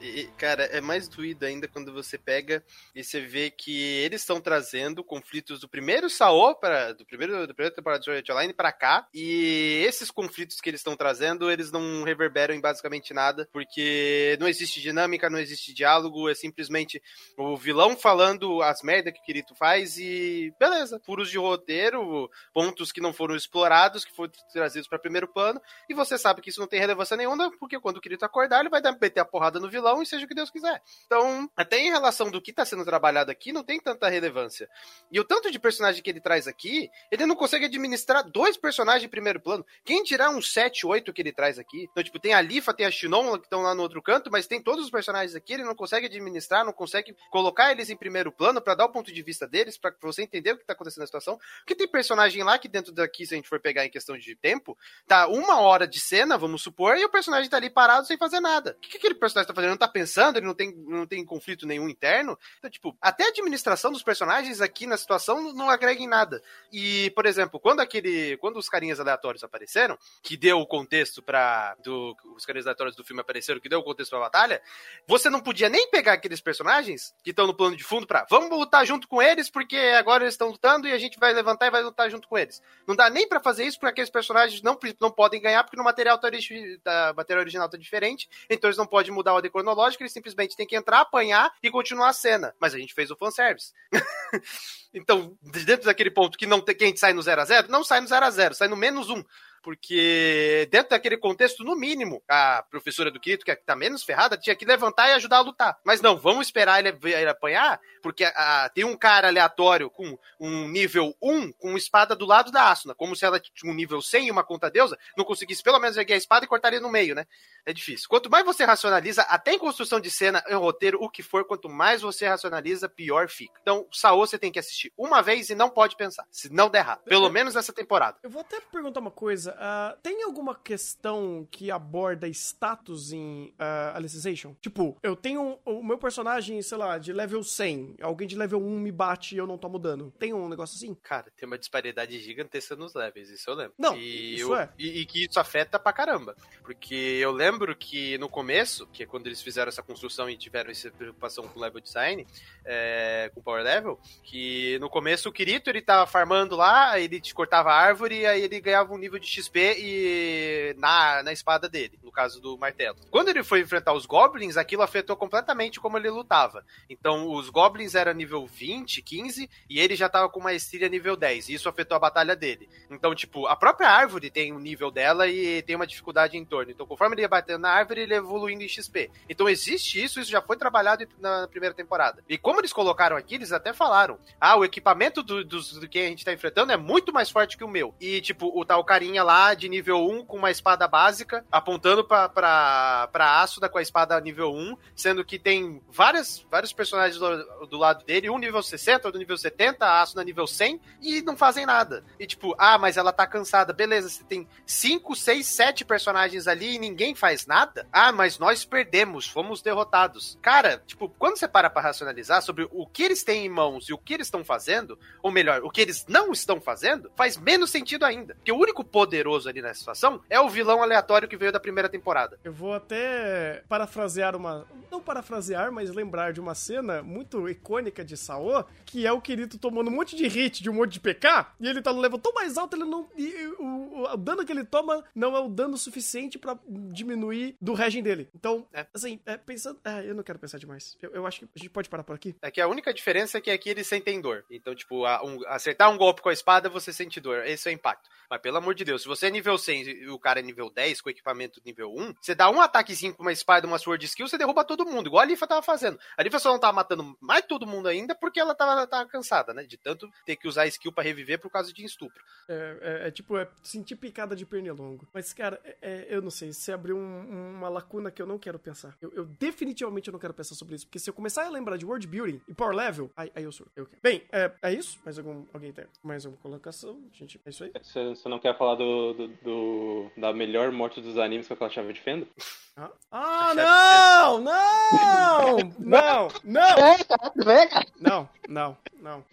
e, cara, é mais doído ainda quando você pega e você vê que eles estão trazendo conflitos do primeiro Saô para do primeiro da primeira temporada de Sword Online para cá e esses conflitos que eles estão trazendo eles não reverberam em basicamente nada porque não existe dinâmica, não existe diálogo, é simplesmente o vilão falando as merdas que o Kirito faz e beleza, furos de roteiro, pontos que não foram explorados, que foram trazidos para primeiro plano e você sabe que isso não tem relevância nenhuma porque quando o Kirito acordar ele vai dar meter a porrada no vilão vilão e seja o que Deus quiser. Então, até em relação do que tá sendo trabalhado aqui, não tem tanta relevância. E o tanto de personagem que ele traz aqui, ele não consegue administrar dois personagens em primeiro plano. Quem tirar uns 7, 8 que ele traz aqui? Então, tipo, tem a Lifa, tem a Shinon que estão lá no outro canto, mas tem todos os personagens aqui, ele não consegue administrar, não consegue colocar eles em primeiro plano para dar o ponto de vista deles, para você entender o que tá acontecendo na situação. Porque tem personagem lá que dentro daqui, se a gente for pegar em questão de tempo, tá uma hora de cena, vamos supor, e o personagem tá ali parado sem fazer nada. O que, que aquele personagem tá fazendo? Não tá pensando, ele não tem, não tem conflito nenhum interno. Então, tipo, até a administração dos personagens aqui na situação não agrega em nada. E, por exemplo, quando aquele. Quando os carinhas aleatórios apareceram, que deu o contexto para do, Os carinhas aleatórios do filme apareceram, que deu o contexto pra batalha, você não podia nem pegar aqueles personagens que estão no plano de fundo pra. Vamos lutar junto com eles, porque agora eles estão lutando e a gente vai levantar e vai lutar junto com eles. Não dá nem para fazer isso porque aqueles personagens não, não podem ganhar, porque no material, tá, tá, material original tá diferente, então eles não podem mudar o ordem cronológica, eles simplesmente têm que entrar, apanhar e continuar a cena. Mas a gente fez o fanservice. então, dentro daquele ponto que não tem quem sai no 0 a 0 não sai no 0 a 0 sai no menos 1 porque dentro daquele contexto, no mínimo, a professora do Kirito, que é tá menos ferrada, tinha que levantar e ajudar a lutar. Mas não, vamos esperar ele, ele apanhar, porque a, tem um cara aleatório com um nível 1 com espada do lado da Asuna, como se ela tinha um nível 100 e uma conta deusa, não conseguisse pelo menos erguer a espada e cortar ele no meio, né? É difícil. Quanto mais você racionaliza, até em construção de cena, em roteiro, o que for, quanto mais você racionaliza, pior fica. Então, Saô você tem que assistir uma vez e não pode pensar, se não der errado. Pelo menos nessa temporada. Eu vou até perguntar uma coisa. Uh, tem alguma questão que aborda status em uh, Alicization? Tipo, eu tenho o meu personagem, sei lá, de level 100. Alguém de level 1 me bate e eu não tomo dano. Tem um negócio assim? Cara, tem uma disparidade gigantesca nos levels, isso eu lembro. Não, e isso eu, é. E, e que isso afeta pra caramba. Porque eu lembro que no começo, que é quando eles fizeram essa construção e tiveram essa preocupação com level design, é, com power level, que no começo o Kirito ele tava farmando lá, ele te cortava a árvore e aí ele ganhava um nível de XP e na, na espada dele, no caso do martelo. Quando ele foi enfrentar os goblins, aquilo afetou completamente como ele lutava. Então os goblins era nível 20, 15 e ele já tava com maestria nível 10, e isso afetou a batalha dele. Então, tipo, a própria árvore tem um nível dela e tem uma dificuldade em torno. Então, conforme ele ia batendo na árvore, ele ia evoluindo em XP. Então existe isso, isso já foi trabalhado na primeira temporada. E como eles colocaram aqui, eles até falaram: ah, o equipamento do, do, do que a gente tá enfrentando é muito mais forte que o meu. E, tipo, o tal carinha lá de nível 1 com uma espada básica, apontando pra, pra, pra Asuda com a espada nível 1, sendo que tem várias, vários personagens do, do lado dele, um nível 60, outro nível 70, a Asuna nível 100, e não fazem nada. E tipo, ah, mas ela tá cansada. Beleza, você tem 5, 6, 7 personagens ali e ninguém faz nada? Ah, mas nós perdemos, fomos derrotados. Cara, tipo, quando você para pra racionalizar sobre o que eles têm em mãos e o que eles estão fazendo, ou melhor, o que eles não estão fazendo, faz menos sentido ainda. Porque o único poderoso ali nessa situação é o vilão aleatório que veio da primeira temporada. Eu vou até parafrasear uma. Não parafrasear, mas lembrar de uma cena muito icônica de Saô, que é o Kirito tomando um monte de hit de um monte de PK, e ele tá no level tão mais alto, ele não. E, o, o, o dano que ele toma não é o dano suficiente para diminuir do regen dele. Então, É. assim, é, pensando. É, eu não quero pensar demais. Eu, eu acho que a gente pode parar por aqui. É que a única diferença é que aqui eles sentem dor. Então, tipo, a- um- acertar um golpe com a espada, você sente dor. Esse é o impacto. Mas pelo amor de Deus, se você é nível 100 e o cara é nível 10 com equipamento nível 1, você dá um ataquezinho com uma espada, uma sword skill, você derruba todo mundo, igual a Lifa tava fazendo. A Lifa só não tava matando mais todo mundo ainda porque ela tava, tava cansada, né? De tanto ter que usar skill pra reviver por causa de estupro. É, é- é tipo, é sentir picada de pernilongo. Mas, cara, é- é, eu não sei. Você abriu um- uma lacuna que eu não quero pensar. Eu, eu definitivamente não quero pensar sobre isso. Porque se eu começar a lembrar de World Building e Power Level, aí, aí eu sou. Eu quero. Bem, é, é isso? Mais algum, alguém tem mais alguma colocação? Gente, é isso aí? Você não quer falar do, do- do- da melhor morte dos animes com aquela chave de fenda? Ah, ah, não! Não! Não! Não! Não, não, não,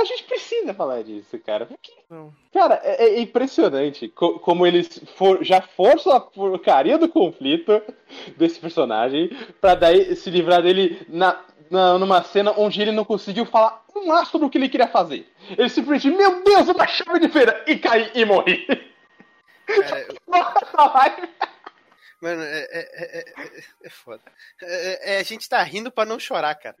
A gente precisa falar disso, cara. Não. cara, é, é impressionante co- como eles for- já forçam a porcaria do conflito desse personagem pra daí se livrar dele na, na- numa cena onde ele não conseguiu falar um A sobre o que ele queria fazer. Ele simplesmente, meu Deus, uma chave de feira! E caí e morri. Nossa, Mano, é, é, é, é- é foda. É, é- a gente tá rindo pra não chorar, cara.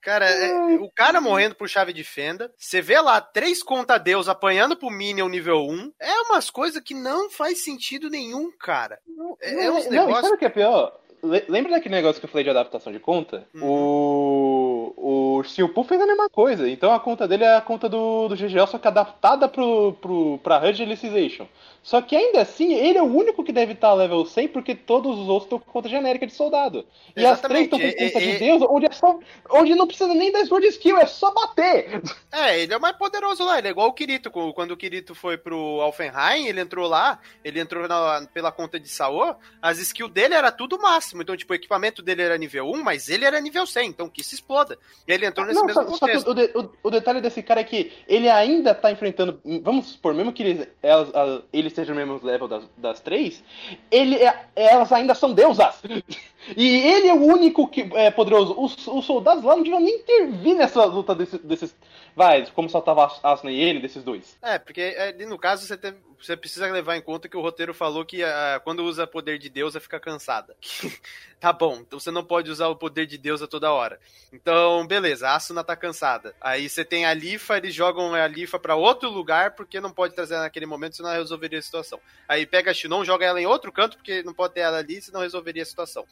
Cara, é- o cara morrendo por chave de fenda, você vê lá três conta Deus apanhando pro Minion nível 1, é umas coisas que não faz sentido nenhum, cara. É, é uns não, e negócios. sabe o que é pior? le- lembra daquele negócio que eu falei de adaptação de conta? Uhum. O, o Steel fez a mesma coisa. Então a conta dele é a conta do, do GGL, só que adaptada pro, pro, pra HUD Alicization. Só que ainda assim, ele é o único que deve estar level 100, porque todos os outros estão com conta genérica de soldado. E as três estão com Exatamente, conta e- de e- Deus, onde, é só, onde não precisa nem da Sword Skill, é só bater. É, ele é o mais poderoso lá, ele é igual o Kirito. Quando o Kirito foi pro Alfenheim, ele entrou lá, ele entrou na- pela conta de Saô, as skills dele era tudo máximo. Então, tipo, o equipamento dele era nível 1, mas ele era nível 100, então que se exploda. E ele entrou nesse Não, mesmo só, só que contexto. o, de- o- o detalhe desse cara é que ele ainda tá enfrentando. Vamos supor, mesmo que ele, elas, a- ele esteja no mesmo level das, das três, ele, é- elas ainda são deusas. E ele é o único que é poderoso. Os, os soldados lá não deviam nem intervir nessa luta desse- desses. Vai, como só tava Asuna e ele, desses dois. É, porque é, no caso você, tem- você precisa levar em conta que o roteiro falou que ah, quando usa poder de deusa fica cansada. tá bom, então você não pode usar o poder de deusa toda hora. Então, beleza, a Asuna tá cansada. Aí você tem a Lifa, eles jogam a Lifa pra outro lugar porque não pode trazer naquele momento, senão resolveria a situação. Aí pega a Shinon, joga ela em outro canto porque não pode ter ela ali, senão resolveria a situação.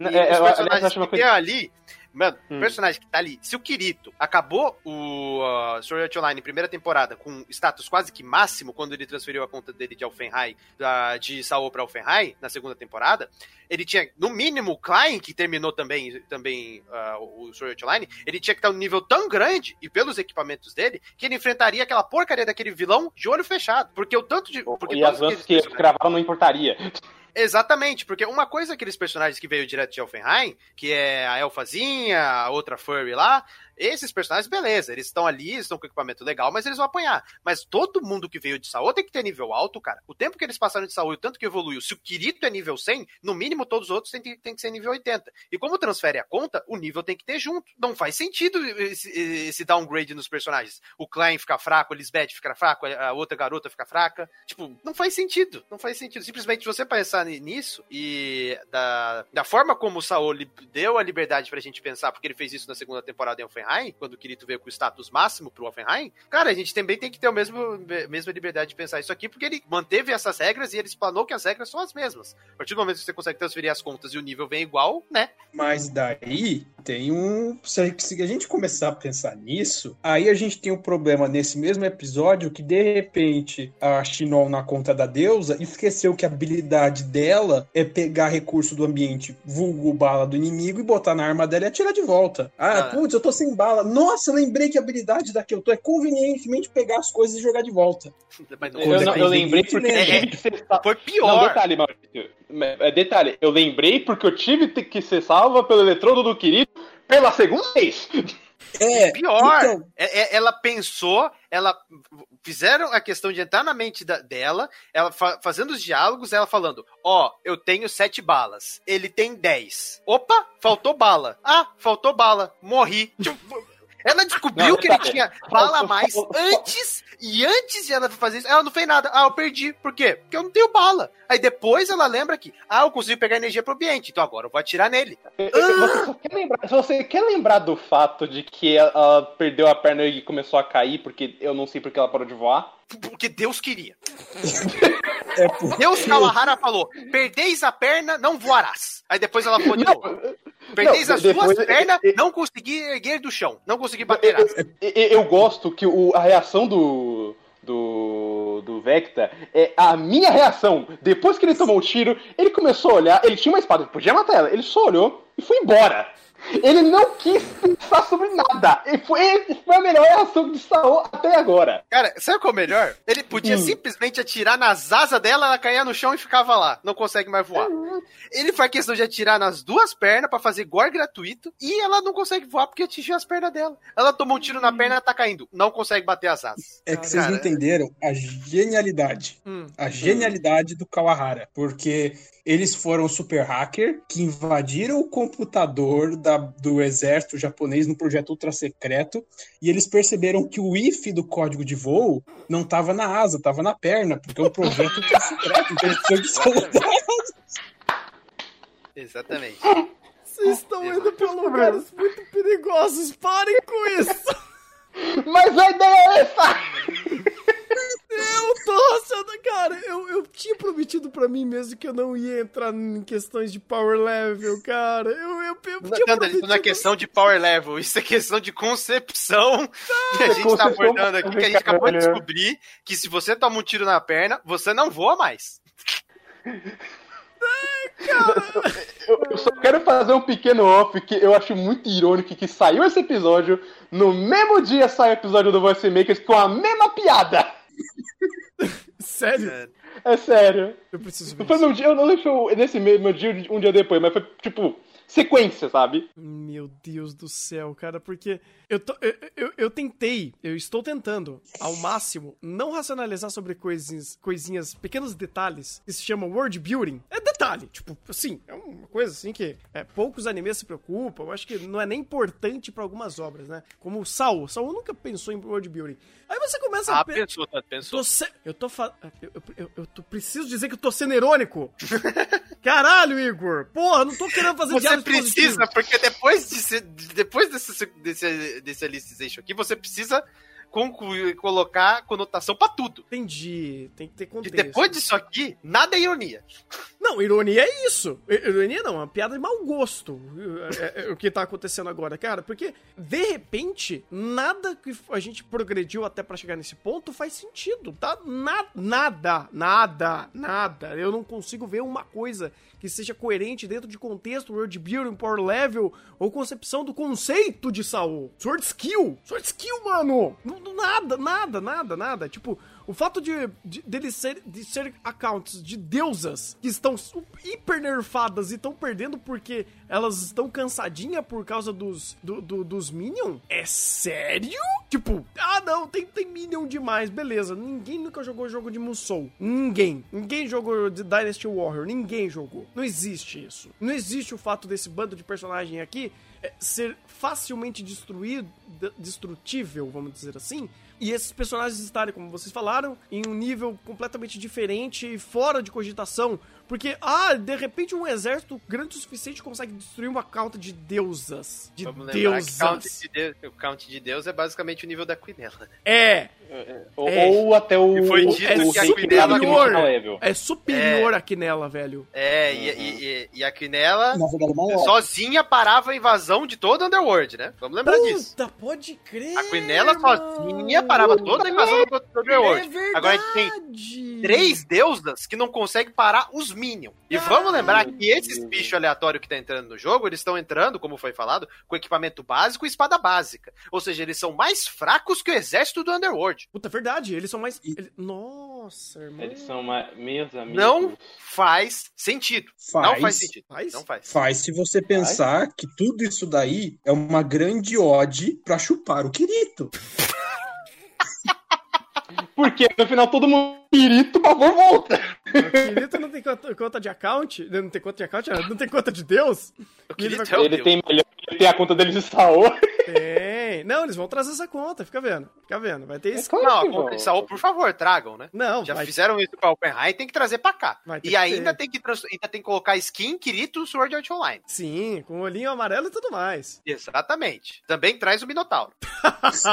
E É, os é, eu- eu personagens uma que coisa- tem ali. Mano, o Hum. personagem que tá ali. Se o Kirito acabou o uh, Sword Art Online em primeira temporada com status quase que máximo quando ele transferiu a conta dele de Alfenheim, de Saô pra Alfenheim, na segunda temporada, ele tinha, no mínimo, o Klein, que terminou também, também uh, o Sword Art Online, ele tinha que estar um nível tão grande, e pelos equipamentos dele, que ele enfrentaria aquela porcaria daquele vilão de olho fechado. Porque o tanto de. Porque e as lanças aqueles que cravaram não importaria. Exatamente, porque uma coisa é aqueles personagens que veio direto de Elfenheim, que é a Elfazinha, a outra Furry lá, esses personagens, beleza, eles estão ali, estão com equipamento legal, mas eles vão apanhar. Mas todo mundo que veio de Saô tem que ter nível alto, cara. O tempo que eles passaram de Saô e o tanto que evoluiu, se o Kirito é nível 100, no mínimo todos os outros têm que, têm que ser nível 80. E como transfere a conta, o nível tem que ter junto. Não faz sentido esse, esse downgrade nos personagens. O Klein fica fraco, a Lisbeth fica fraco, a outra garota fica fraca. Tipo, não faz sentido. Não faz sentido. Simplesmente você pensar ni- nisso e da, da forma como o Saô li- deu a liberdade pra gente pensar, porque ele fez isso na segunda temporada em Offenheim, quando o Kirito veio com o status máximo pro Offenheim, cara, a gente também tem que ter a mesmo, mesma liberdade de pensar isso aqui, porque ele manteve essas regras e ele explanou que as regras são as mesmas. A partir do momento que você consegue transferir as contas e o nível vem igual, né? Mas daí tem um. Se a, gente começar a pensar nisso, aí a gente tem um problema nesse mesmo episódio que de repente a Shinon na conta da deusa esqueceu que a habilidade dela é pegar recurso do ambiente, vulgo bala do inimigo, e botar na arma dela e atirar de volta. Ah, Ah. putz, eu tô sem bala. Nossa, eu lembrei que a habilidade da que eu tô é convenientemente pegar as coisas e jogar de volta. Mas não- Eu, não- eu lembrei porque né? eu tive que ser sa- Foi Não, pior. detalhe, Maurício. É, Detalhe, eu lembrei porque eu tive que ser salva pelo eletrodo do querido pela segunda vez. É, Pior, então, É- é- ela pensou, ela fizeram a questão de entrar na mente da- dela, ela fa- fazendo os diálogos, ela falando: Ó, eu tenho sete balas, ele tem dez. Opa, faltou bala. Ah, faltou bala, morri. Tipo, ela descobriu Não, que ele detalhe. tinha bala a mais antes, e antes de ela fazer isso, ela não fez nada. Ah, eu perdi. Por quê? Porque eu não tenho bala. Aí depois ela lembra que, ah, eu consegui pegar energia pro ambiente, então agora eu vou atirar nele. Você só quer lembrar, você quer lembrar do fato de que ela perdeu a perna e começou a cair, porque eu não sei porque ela parou de voar. Porque Deus queria. é por... Deus Kawahara falou: perdeis a perna, não voarás. Aí depois ela falou de novo. Perdeis não, as depois- duas pernas, não consegui erguer do chão. Não consegui bater. Eu, eu- eu gosto que o- a reação do, do, do Vecta é a minha reação. Depois que ele tomou o tiro, ele começou a olhar, ele tinha uma espada, podia matar ela, ele só olhou e foi embora. Ele não quis pensar sobre nada. E foi, foi a melhor reação de Saô até agora. Cara, sabe qual é o melhor? Ele podia Hum. simplesmente atirar nas asas dela, ela caía no chão e ficava lá. Não consegue mais voar. Ele faz questão de atirar nas duas pernas pra fazer gore gratuito e ela não consegue voar porque atingiu as pernas dela. Ela tomou um tiro na perna e ela tá caindo. Não consegue bater as asas. É que vocês não entenderam a genialidade. Hum. A genialidade do Kawahara. Porque eles foram super hacker que invadiram o computador da- do exército japonês no projeto ultra secreto e eles perceberam que o if do código de voo não estava na asa, estava na perna, porque é um projeto ultra secreto. Então eles precisam de soldado. Exatamente. Vocês estão indo pra lugares muito perigosos. Parem com isso. Mas a ideia é essa! Eu Nossa, cara, eu, eu tinha prometido pra mim mesmo que eu não ia entrar em questões de power level, cara. Eu, eu, eu Não, tinha não, prometido. não é questão de power level, isso é questão de concepção que a gente tá abordando aqui, que a gente acabou de bacana. descobrir que se você toma um tiro na perna, você não voa mais. Eu, eu só quero fazer um pequeno off que eu acho muito irônico que saiu esse episódio, no mesmo dia sai o episódio do Voice Makers com a mesma piada. Sério? É. Sério. Eu preciso ver. Foi no dia, eu não lembro se foi nesse mesmo dia ou um dia depois, mas foi tipo sequência, sabe? Meu Deus do céu, cara, porque eu, tô, eu, eu, eu tentei, eu estou tentando, ao máximo, não racionalizar sobre coisinhas, coisinhas, pequenos detalhes que se chamam world building. É detalhe, tipo, assim, é uma coisa assim que é, poucos animes se preocupam, eu acho que não é nem importante pra algumas obras, né? Como o Saul, Saul nunca pensou em world building. Aí você começa Ah, a... pe- pensou, tá, pensou. Tô se... Eu tô fa... eu, eu, eu, eu tô... preciso dizer que eu tô sendo irônico. Caralho, Igor. Porra, não tô querendo fazer Você precisa, porque depois, de depois desse, desse, desse alicization aqui, você precisa concluir, colocar conotação pra tudo. Entendi. Tem que ter E contexto. depois disso aqui, nada é ironia. Não, ironia é isso. Ironia não, é uma piada de mau gosto. É, é- é o que tá acontecendo agora, cara. Porque, de repente, nada que a gente progrediu até pra chegar nesse ponto faz sentido, tá? Na- nada, nada, nada. Eu não consigo ver uma coisa que seja coerente dentro de contexto, world building, power level, ou concepção do conceito de Saul. Sword skill! Sword skill, mano! Nada, nada, nada, nada. Tipo, o fato de, de dele ser, de ser accounts de deusas que estão hiper nerfadas e estão perdendo porque elas estão cansadinhas por causa dos, do, do- dos Minion? É sério? Tipo, ah não, tem, tem Minion demais, beleza. Ninguém nunca jogou jogo de Musou. Ninguém. Ninguém jogou de Dynasty Warrior. Ninguém jogou. Não existe isso. Não existe o fato desse bando de personagem aqui é, ser facilmente destruído, de- destrutível, vamos dizer assim. E esses personagens estarem, como vocês falaram, em um nível completamente diferente e fora de cogitação. Porque, ah, de repente um exército grande o suficiente consegue destruir uma cauta de deusas. De Vamos lembrar que count deusas. de Deus, o count de Deus é basicamente o nível da Quinella. É, Ou, É. ou até o. E foi dito o que a rei Quinella que superior. é superior aqui nela, velho. É, e, e, e- e a Quinella é sozinha parava a invasão de todo o Underworld, né? Vamos lembrar disso. Puta, pode crer. A Quinella sozinha parava toda a invasão do do Underworld. É verdade. Agora a gente tem três deusas que não conseguem parar os Minions. E vamos lembrar que esses bichos aleatórios que tá entrando no jogo, eles estão entrando, como foi falado, com equipamento básico e espada básica. Ou seja, eles são mais fracos que o exército do Underworld. Puta, é verdade. Eles são mais. ele- Nossa, irmão. Eles são ma- meus amigos. Não faz sentido. Faz. Não faz sentido. Faz? Não faz. Faz se você pensar que tudo isso daí é uma grande ode pra chupar o Kirito. Porque no final todo mundo pirito, por favor, volta. O Kirito não tem conta, de account? Não tem conta de account? Não tem conta de Deus? Ele vai- é Ele tem, melhor, ele tem a conta dele de Saô. Tem. Não, eles vão trazer essa conta, fica vendo. Fica vendo. Vai ter isso. claro Não, que a conta vão. de Saul, por favor, tragam, né? Não, Já vai fizeram isso pra Oppenheim, tem que trazer pra cá. E ainda tem que, trans- ainda tem que colocar skin, Kirito, Sword Art Online. Sim, com o olhinho amarelo e tudo mais. Exatamente. Também traz o Minotauro.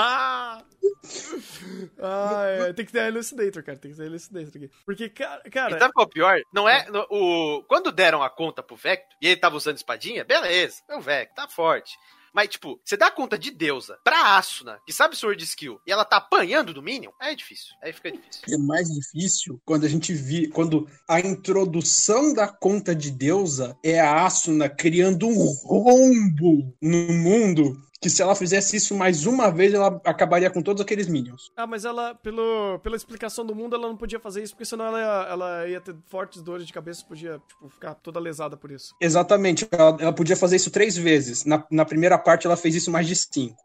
ah, é, tem que ter a Elucidator, cara. Tem que ter a Elucidator aqui. Porque, cara. E cara sabe qual é o pior? Não é. no- o, quando deram a conta pro Vector e ele tava usando espadinha, beleza. É o Vector, tá forte. Mas, tipo, você dá conta de deusa pra Asuna, que sabe Sword Skill, e ela tá apanhando do Minion, é difícil. Aí fica difícil. É mais difícil quando a gente vi, quando a introdução da conta de deusa é a Asuna criando um rombo no mundo que se ela fizesse isso mais uma vez, ela acabaria com todos aqueles minions. Ah, mas ela, pelo, pela explicação do mundo, ela não podia fazer isso, porque senão ela, ia- ela ia ter fortes dores de cabeça, podia, tipo, ficar toda lesada por isso. Exatamente, ela, ela podia fazer isso três vezes. Na, na primeira parte, ela fez isso mais de cinco.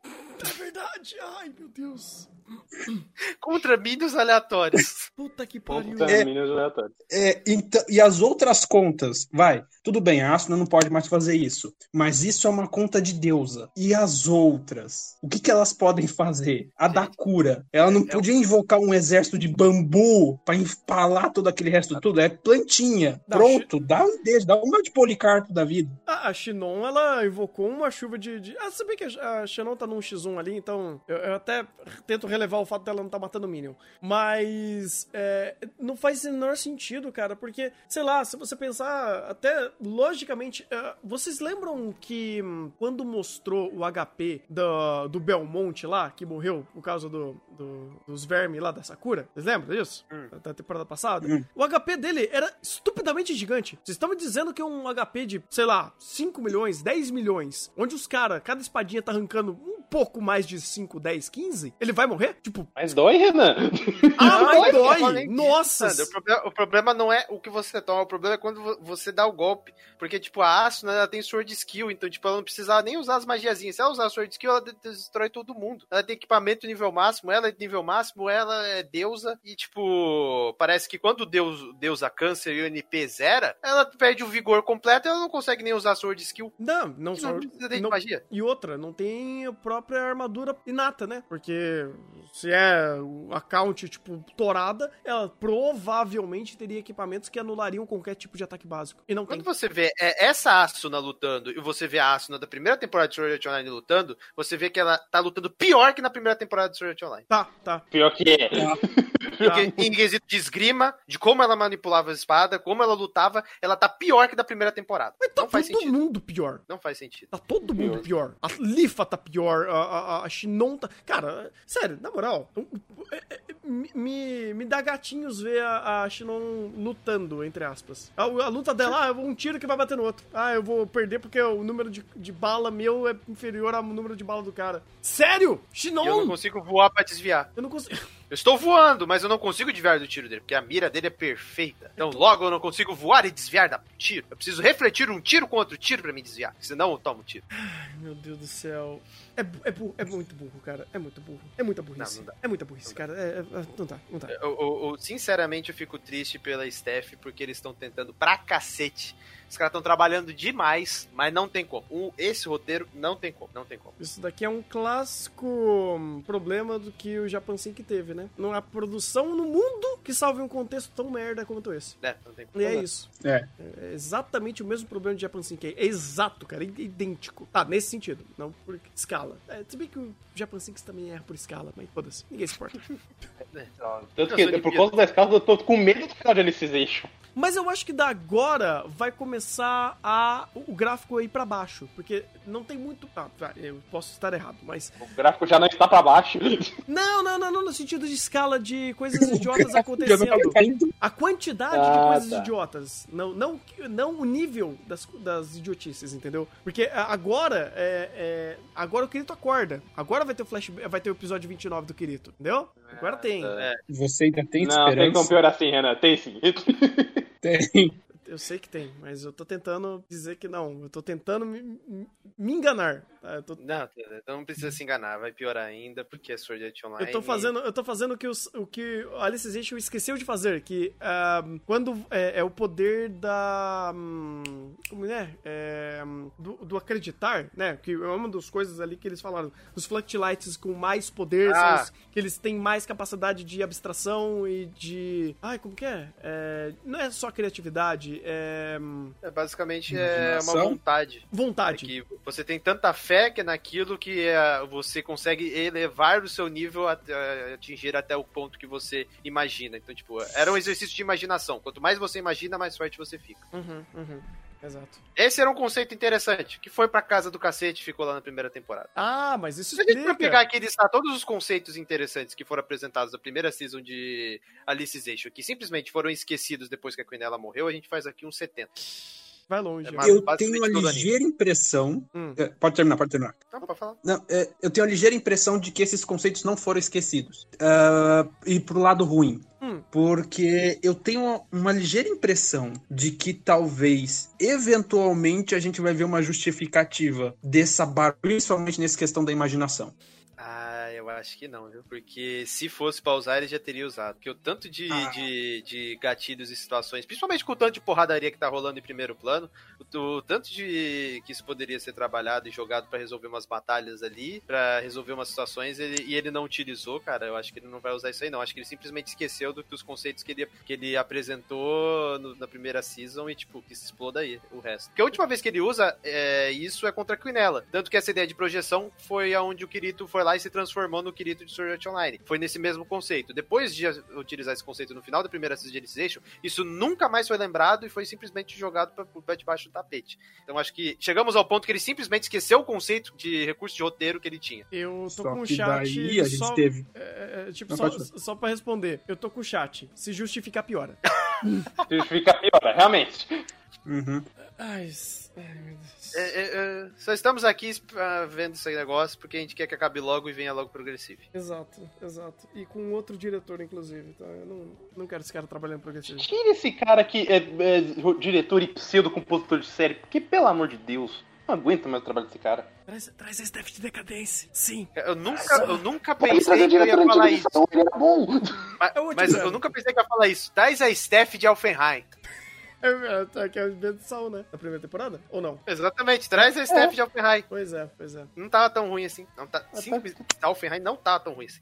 É verdade, ai meu Deus. Contra Minions aleatórios. Puta que pariu. Puta, É. meninos aleatórios. É, então, e as outras contas, vai, tudo bem, a Asuna não pode mais fazer isso, mas isso é uma conta de deusa. E as outras? O que, que elas podem fazer? A da cura. Ela não É- podia invocar um exército de bambu pra empalar todo aquele resto tudo. É plantinha. Não, Pronto, dá um dedo, dá uma de policarpo da vida. Ah, a Shinon, ela invocou uma chuva de. de... Ah, sabia que a a Shinon tá num X1 ali, então eu, eu até tento relevar o fato dela não tá matando o Minion. Mas é, não faz o menor sentido, cara, porque, sei lá, se você pensar até logicamente, é, vocês lembram que hum, quando mostrou o HP do, do Belmonte lá, que morreu por causa do, do- dos vermes lá da Sakura? Vocês lembram disso? Da- Da temporada passada? O HP dele era estupidamente gigante. Vocês estão me dizendo que um HP de, sei lá, 5 milhões, 10 milhões, onde os caras, cada espadinha tá arrancando um pouco mais de 5, 10, 15, ele vai morrer? Tipo, Mas dói, Renan. ah, Não, mas dói! disso, Nossa! O problema, o problema não é o que você toma, o problema é quando vo- você dá o golpe. Porque, tipo, a Asuna, ela tem Sword Skill, então, tipo, ela não precisava nem usar as magiazinhas. Se ela usar Sword Skill, ela de- destrói todo mundo. Ela tem equipamento nível máximo, ela é nível máximo, ela é deusa. E, tipo, parece que quando Deus, deusa câncer e o NP zera, ela perde o vigor completo e ela não consegue nem usar Sword Skill. Não, não só. não precisa de não- magia. E outra, não tem a própria armadura inata, né? Porque se é o account, tipo, torada, ela provavelmente teria equipamentos que anulariam qualquer tipo de ataque básico. E não tem. Quando você vê é, essa Asuna lutando e você vê a Asuna da primeira temporada de Sword Art Online lutando, você vê que ela tá lutando pior que na primeira temporada de Sword Art Online. Tá, tá. Pior que é. em quesito de esgrima, de como ela manipulava a espada, como ela lutava, ela tá pior que da primeira temporada. Mas tá Não faz todo sentido. mundo pior. Não faz sentido. Tá todo mundo pior. A Lifa tá pior, a, a, a Shinon tá. Cara, sério, na moral, é- é- me, me, dá gatinhos ver a, a Shinon lutando, entre aspas. A, a luta dela, ah, um tiro que vai bater no outro. Ah, eu vou perder porque o número de, de bala meu é inferior ao número de bala do cara. Sério? Shinon! Eu não consigo voar pra desviar. Eu não consigo. Eu estou voando, mas eu não consigo desviar do tiro dele, porque a mira dele é perfeita. Então logo eu não consigo voar e desviar da tiro. Eu preciso refletir um tiro com outro tiro pra me desviar, senão eu tomo um tiro. Ai, meu Deus do céu. É, é, bu- é muito burro, cara. É muito burro. É muita burrice. Não, não dá. É muita burrice, cara. É, é- é- não dá, não dá. Eu, eu- eu, sinceramente, eu fico triste pela Steph, porque eles estão tentando pra cacete. Os caras estão trabalhando demais, mas não tem como. Um- esse roteiro não tem como, não tem como. Isso daqui é um clássico hum, problema do que o Japan Sync teve, né? Não há produção no mundo que salve um contexto tão merda quanto esse. É, não tem como. E é isso. É. É exatamente o mesmo problema de Japan Sync. É exato, cara. É idêntico. Tá, nesse sentido. Não por escala. É, se bem que o Japan Sync também erra por escala, mas foda-se. Ninguém se importa. Tanto Eu que, por causa das casas, eu tô com medo do final de Alicization. Mas eu acho que da agora vai começar a o gráfico ir pra baixo. Porque não tem muito. Ah, eu posso estar errado, mas. O gráfico já não está pra baixo. Não, não, não, não, no sentido de escala de coisas idiotas não acontecendo. A quantidade Ah, de coisas tá. idiotas. Não, não, não o nível das, das idiotices, entendeu? Porque a- agora é, é- Agora o Kirito acorda. Agora vai ter o flash. Vai ter o episódio 29 do Kirito, entendeu? Agora tem. É. Você ainda tem não, tem como esperança? piorar assim, Renan. Tem sim. Tem. Eu sei que tem, mas eu tô tentando dizer que não. Eu tô tentando me, me- enganar. Tá? Eu tô Não, então não precisa se enganar, vai piorar ainda, porque é Sword Art Online. Eu tô fazendo, eu tô fazendo o que, os- o que o Alicization esqueceu de fazer, que ah, quando é, é o poder da. hum, como é? É, do, do acreditar, né? Que é uma das coisas ali que eles falaram. Os Fluctilights com mais poder são Ah. os que eles têm mais capacidade de abstração e de. Ai, como que é? É, não é só criatividade, é. hum, É, basicamente é uma Imaginação? vontade. É vontade. que você tem tanta fé que é naquilo que é, você consegue elevar o seu nível até atingir até o ponto que você imagina. Então, tipo, era um exercício de imaginação. Quanto mais você imagina, mais forte você fica. Uhum, uhum. Exato. Esse era um conceito interessante, que foi pra casa do cacete e ficou lá na primeira temporada. Ah, mas isso Se a gente for explica. pegar aqui e listar todos os conceitos interessantes que foram apresentados na primeira season de Alicization, que simplesmente foram esquecidos depois que a Quinella morreu, a gente faz aqui um 70. Vai longe. É vai. mais- Eu tenho a todo ligeira impressão. Hum. É, Pode terminar, pode terminar. Não, pode falar. Não, é, eu tenho a ligeira impressão de que esses conceitos não foram esquecidos. Ah, e pro lado ruim. Hum. Porque eu tenho uma ligeira impressão de que talvez, eventualmente, a gente vai ver uma justificativa dessa barra, principalmente nessa questão da imaginação. Ah, acho que não, viu? Porque se fosse pra usar, ele já teria usado. Porque o tanto de, Ah. de, de gatilhos e situações, principalmente com o tanto de porradaria que tá rolando em primeiro plano, o, o tanto de que isso poderia ser trabalhado e jogado pra resolver umas batalhas ali, pra resolver umas situações, ele- e ele não utilizou, cara, eu acho que ele não vai usar isso aí, não. Acho que ele simplesmente esqueceu do- dos conceitos que ele, que ele apresentou no- na primeira season e, tipo, que se exploda aí o resto. Porque a última vez que ele usa é, isso é contra a Quinella. Tanto que essa ideia de projeção foi aonde o Kirito foi lá e se transformou transformou no Kirito de Sword Art Online. Foi nesse mesmo conceito. Depois de utilizar esse conceito no final da primeira Season de Alicization, isso nunca mais foi lembrado e foi simplesmente jogado para o pé debaixo do tapete. Então acho que chegamos ao ponto que ele simplesmente esqueceu o conceito de recurso de roteiro que ele tinha. Eu tô Só com o chat. daí a gente só, teve. é, é, tipo, Não, só, só pra responder. Eu tô com o chat. Se justificar, piora. Fica pior, realmente. Uhum. Ai, meu Deus. É, é, é, só estamos aqui ah, vendo esse negócio porque a gente quer que acabe logo e venha logo progressivo. Exato, exato. E com outro diretor, inclusive. Tá? Eu não, não quero esse cara trabalhando progressivo. Tira esse cara que é, é diretor e pseudo-compositor de série, porque, pelo amor de Deus, não aguento mais o trabalho desse cara. Traz, traz a Steph de decadência. Sim. Eu nunca, eu nunca pensei que eu ia falar isso. Ele era bom. Mas, Eu mas eu nunca pensei que ia falar isso. Traz a Steph de Alfenheim. É, é, tá, que é o Benção, né? Da primeira temporada? Ou não? Exatamente, traz a Steph de Alfenheim. Pois é, pois é. Não tava tão ruim assim. Não tá, simples, Alfenheim não tava tão ruim assim.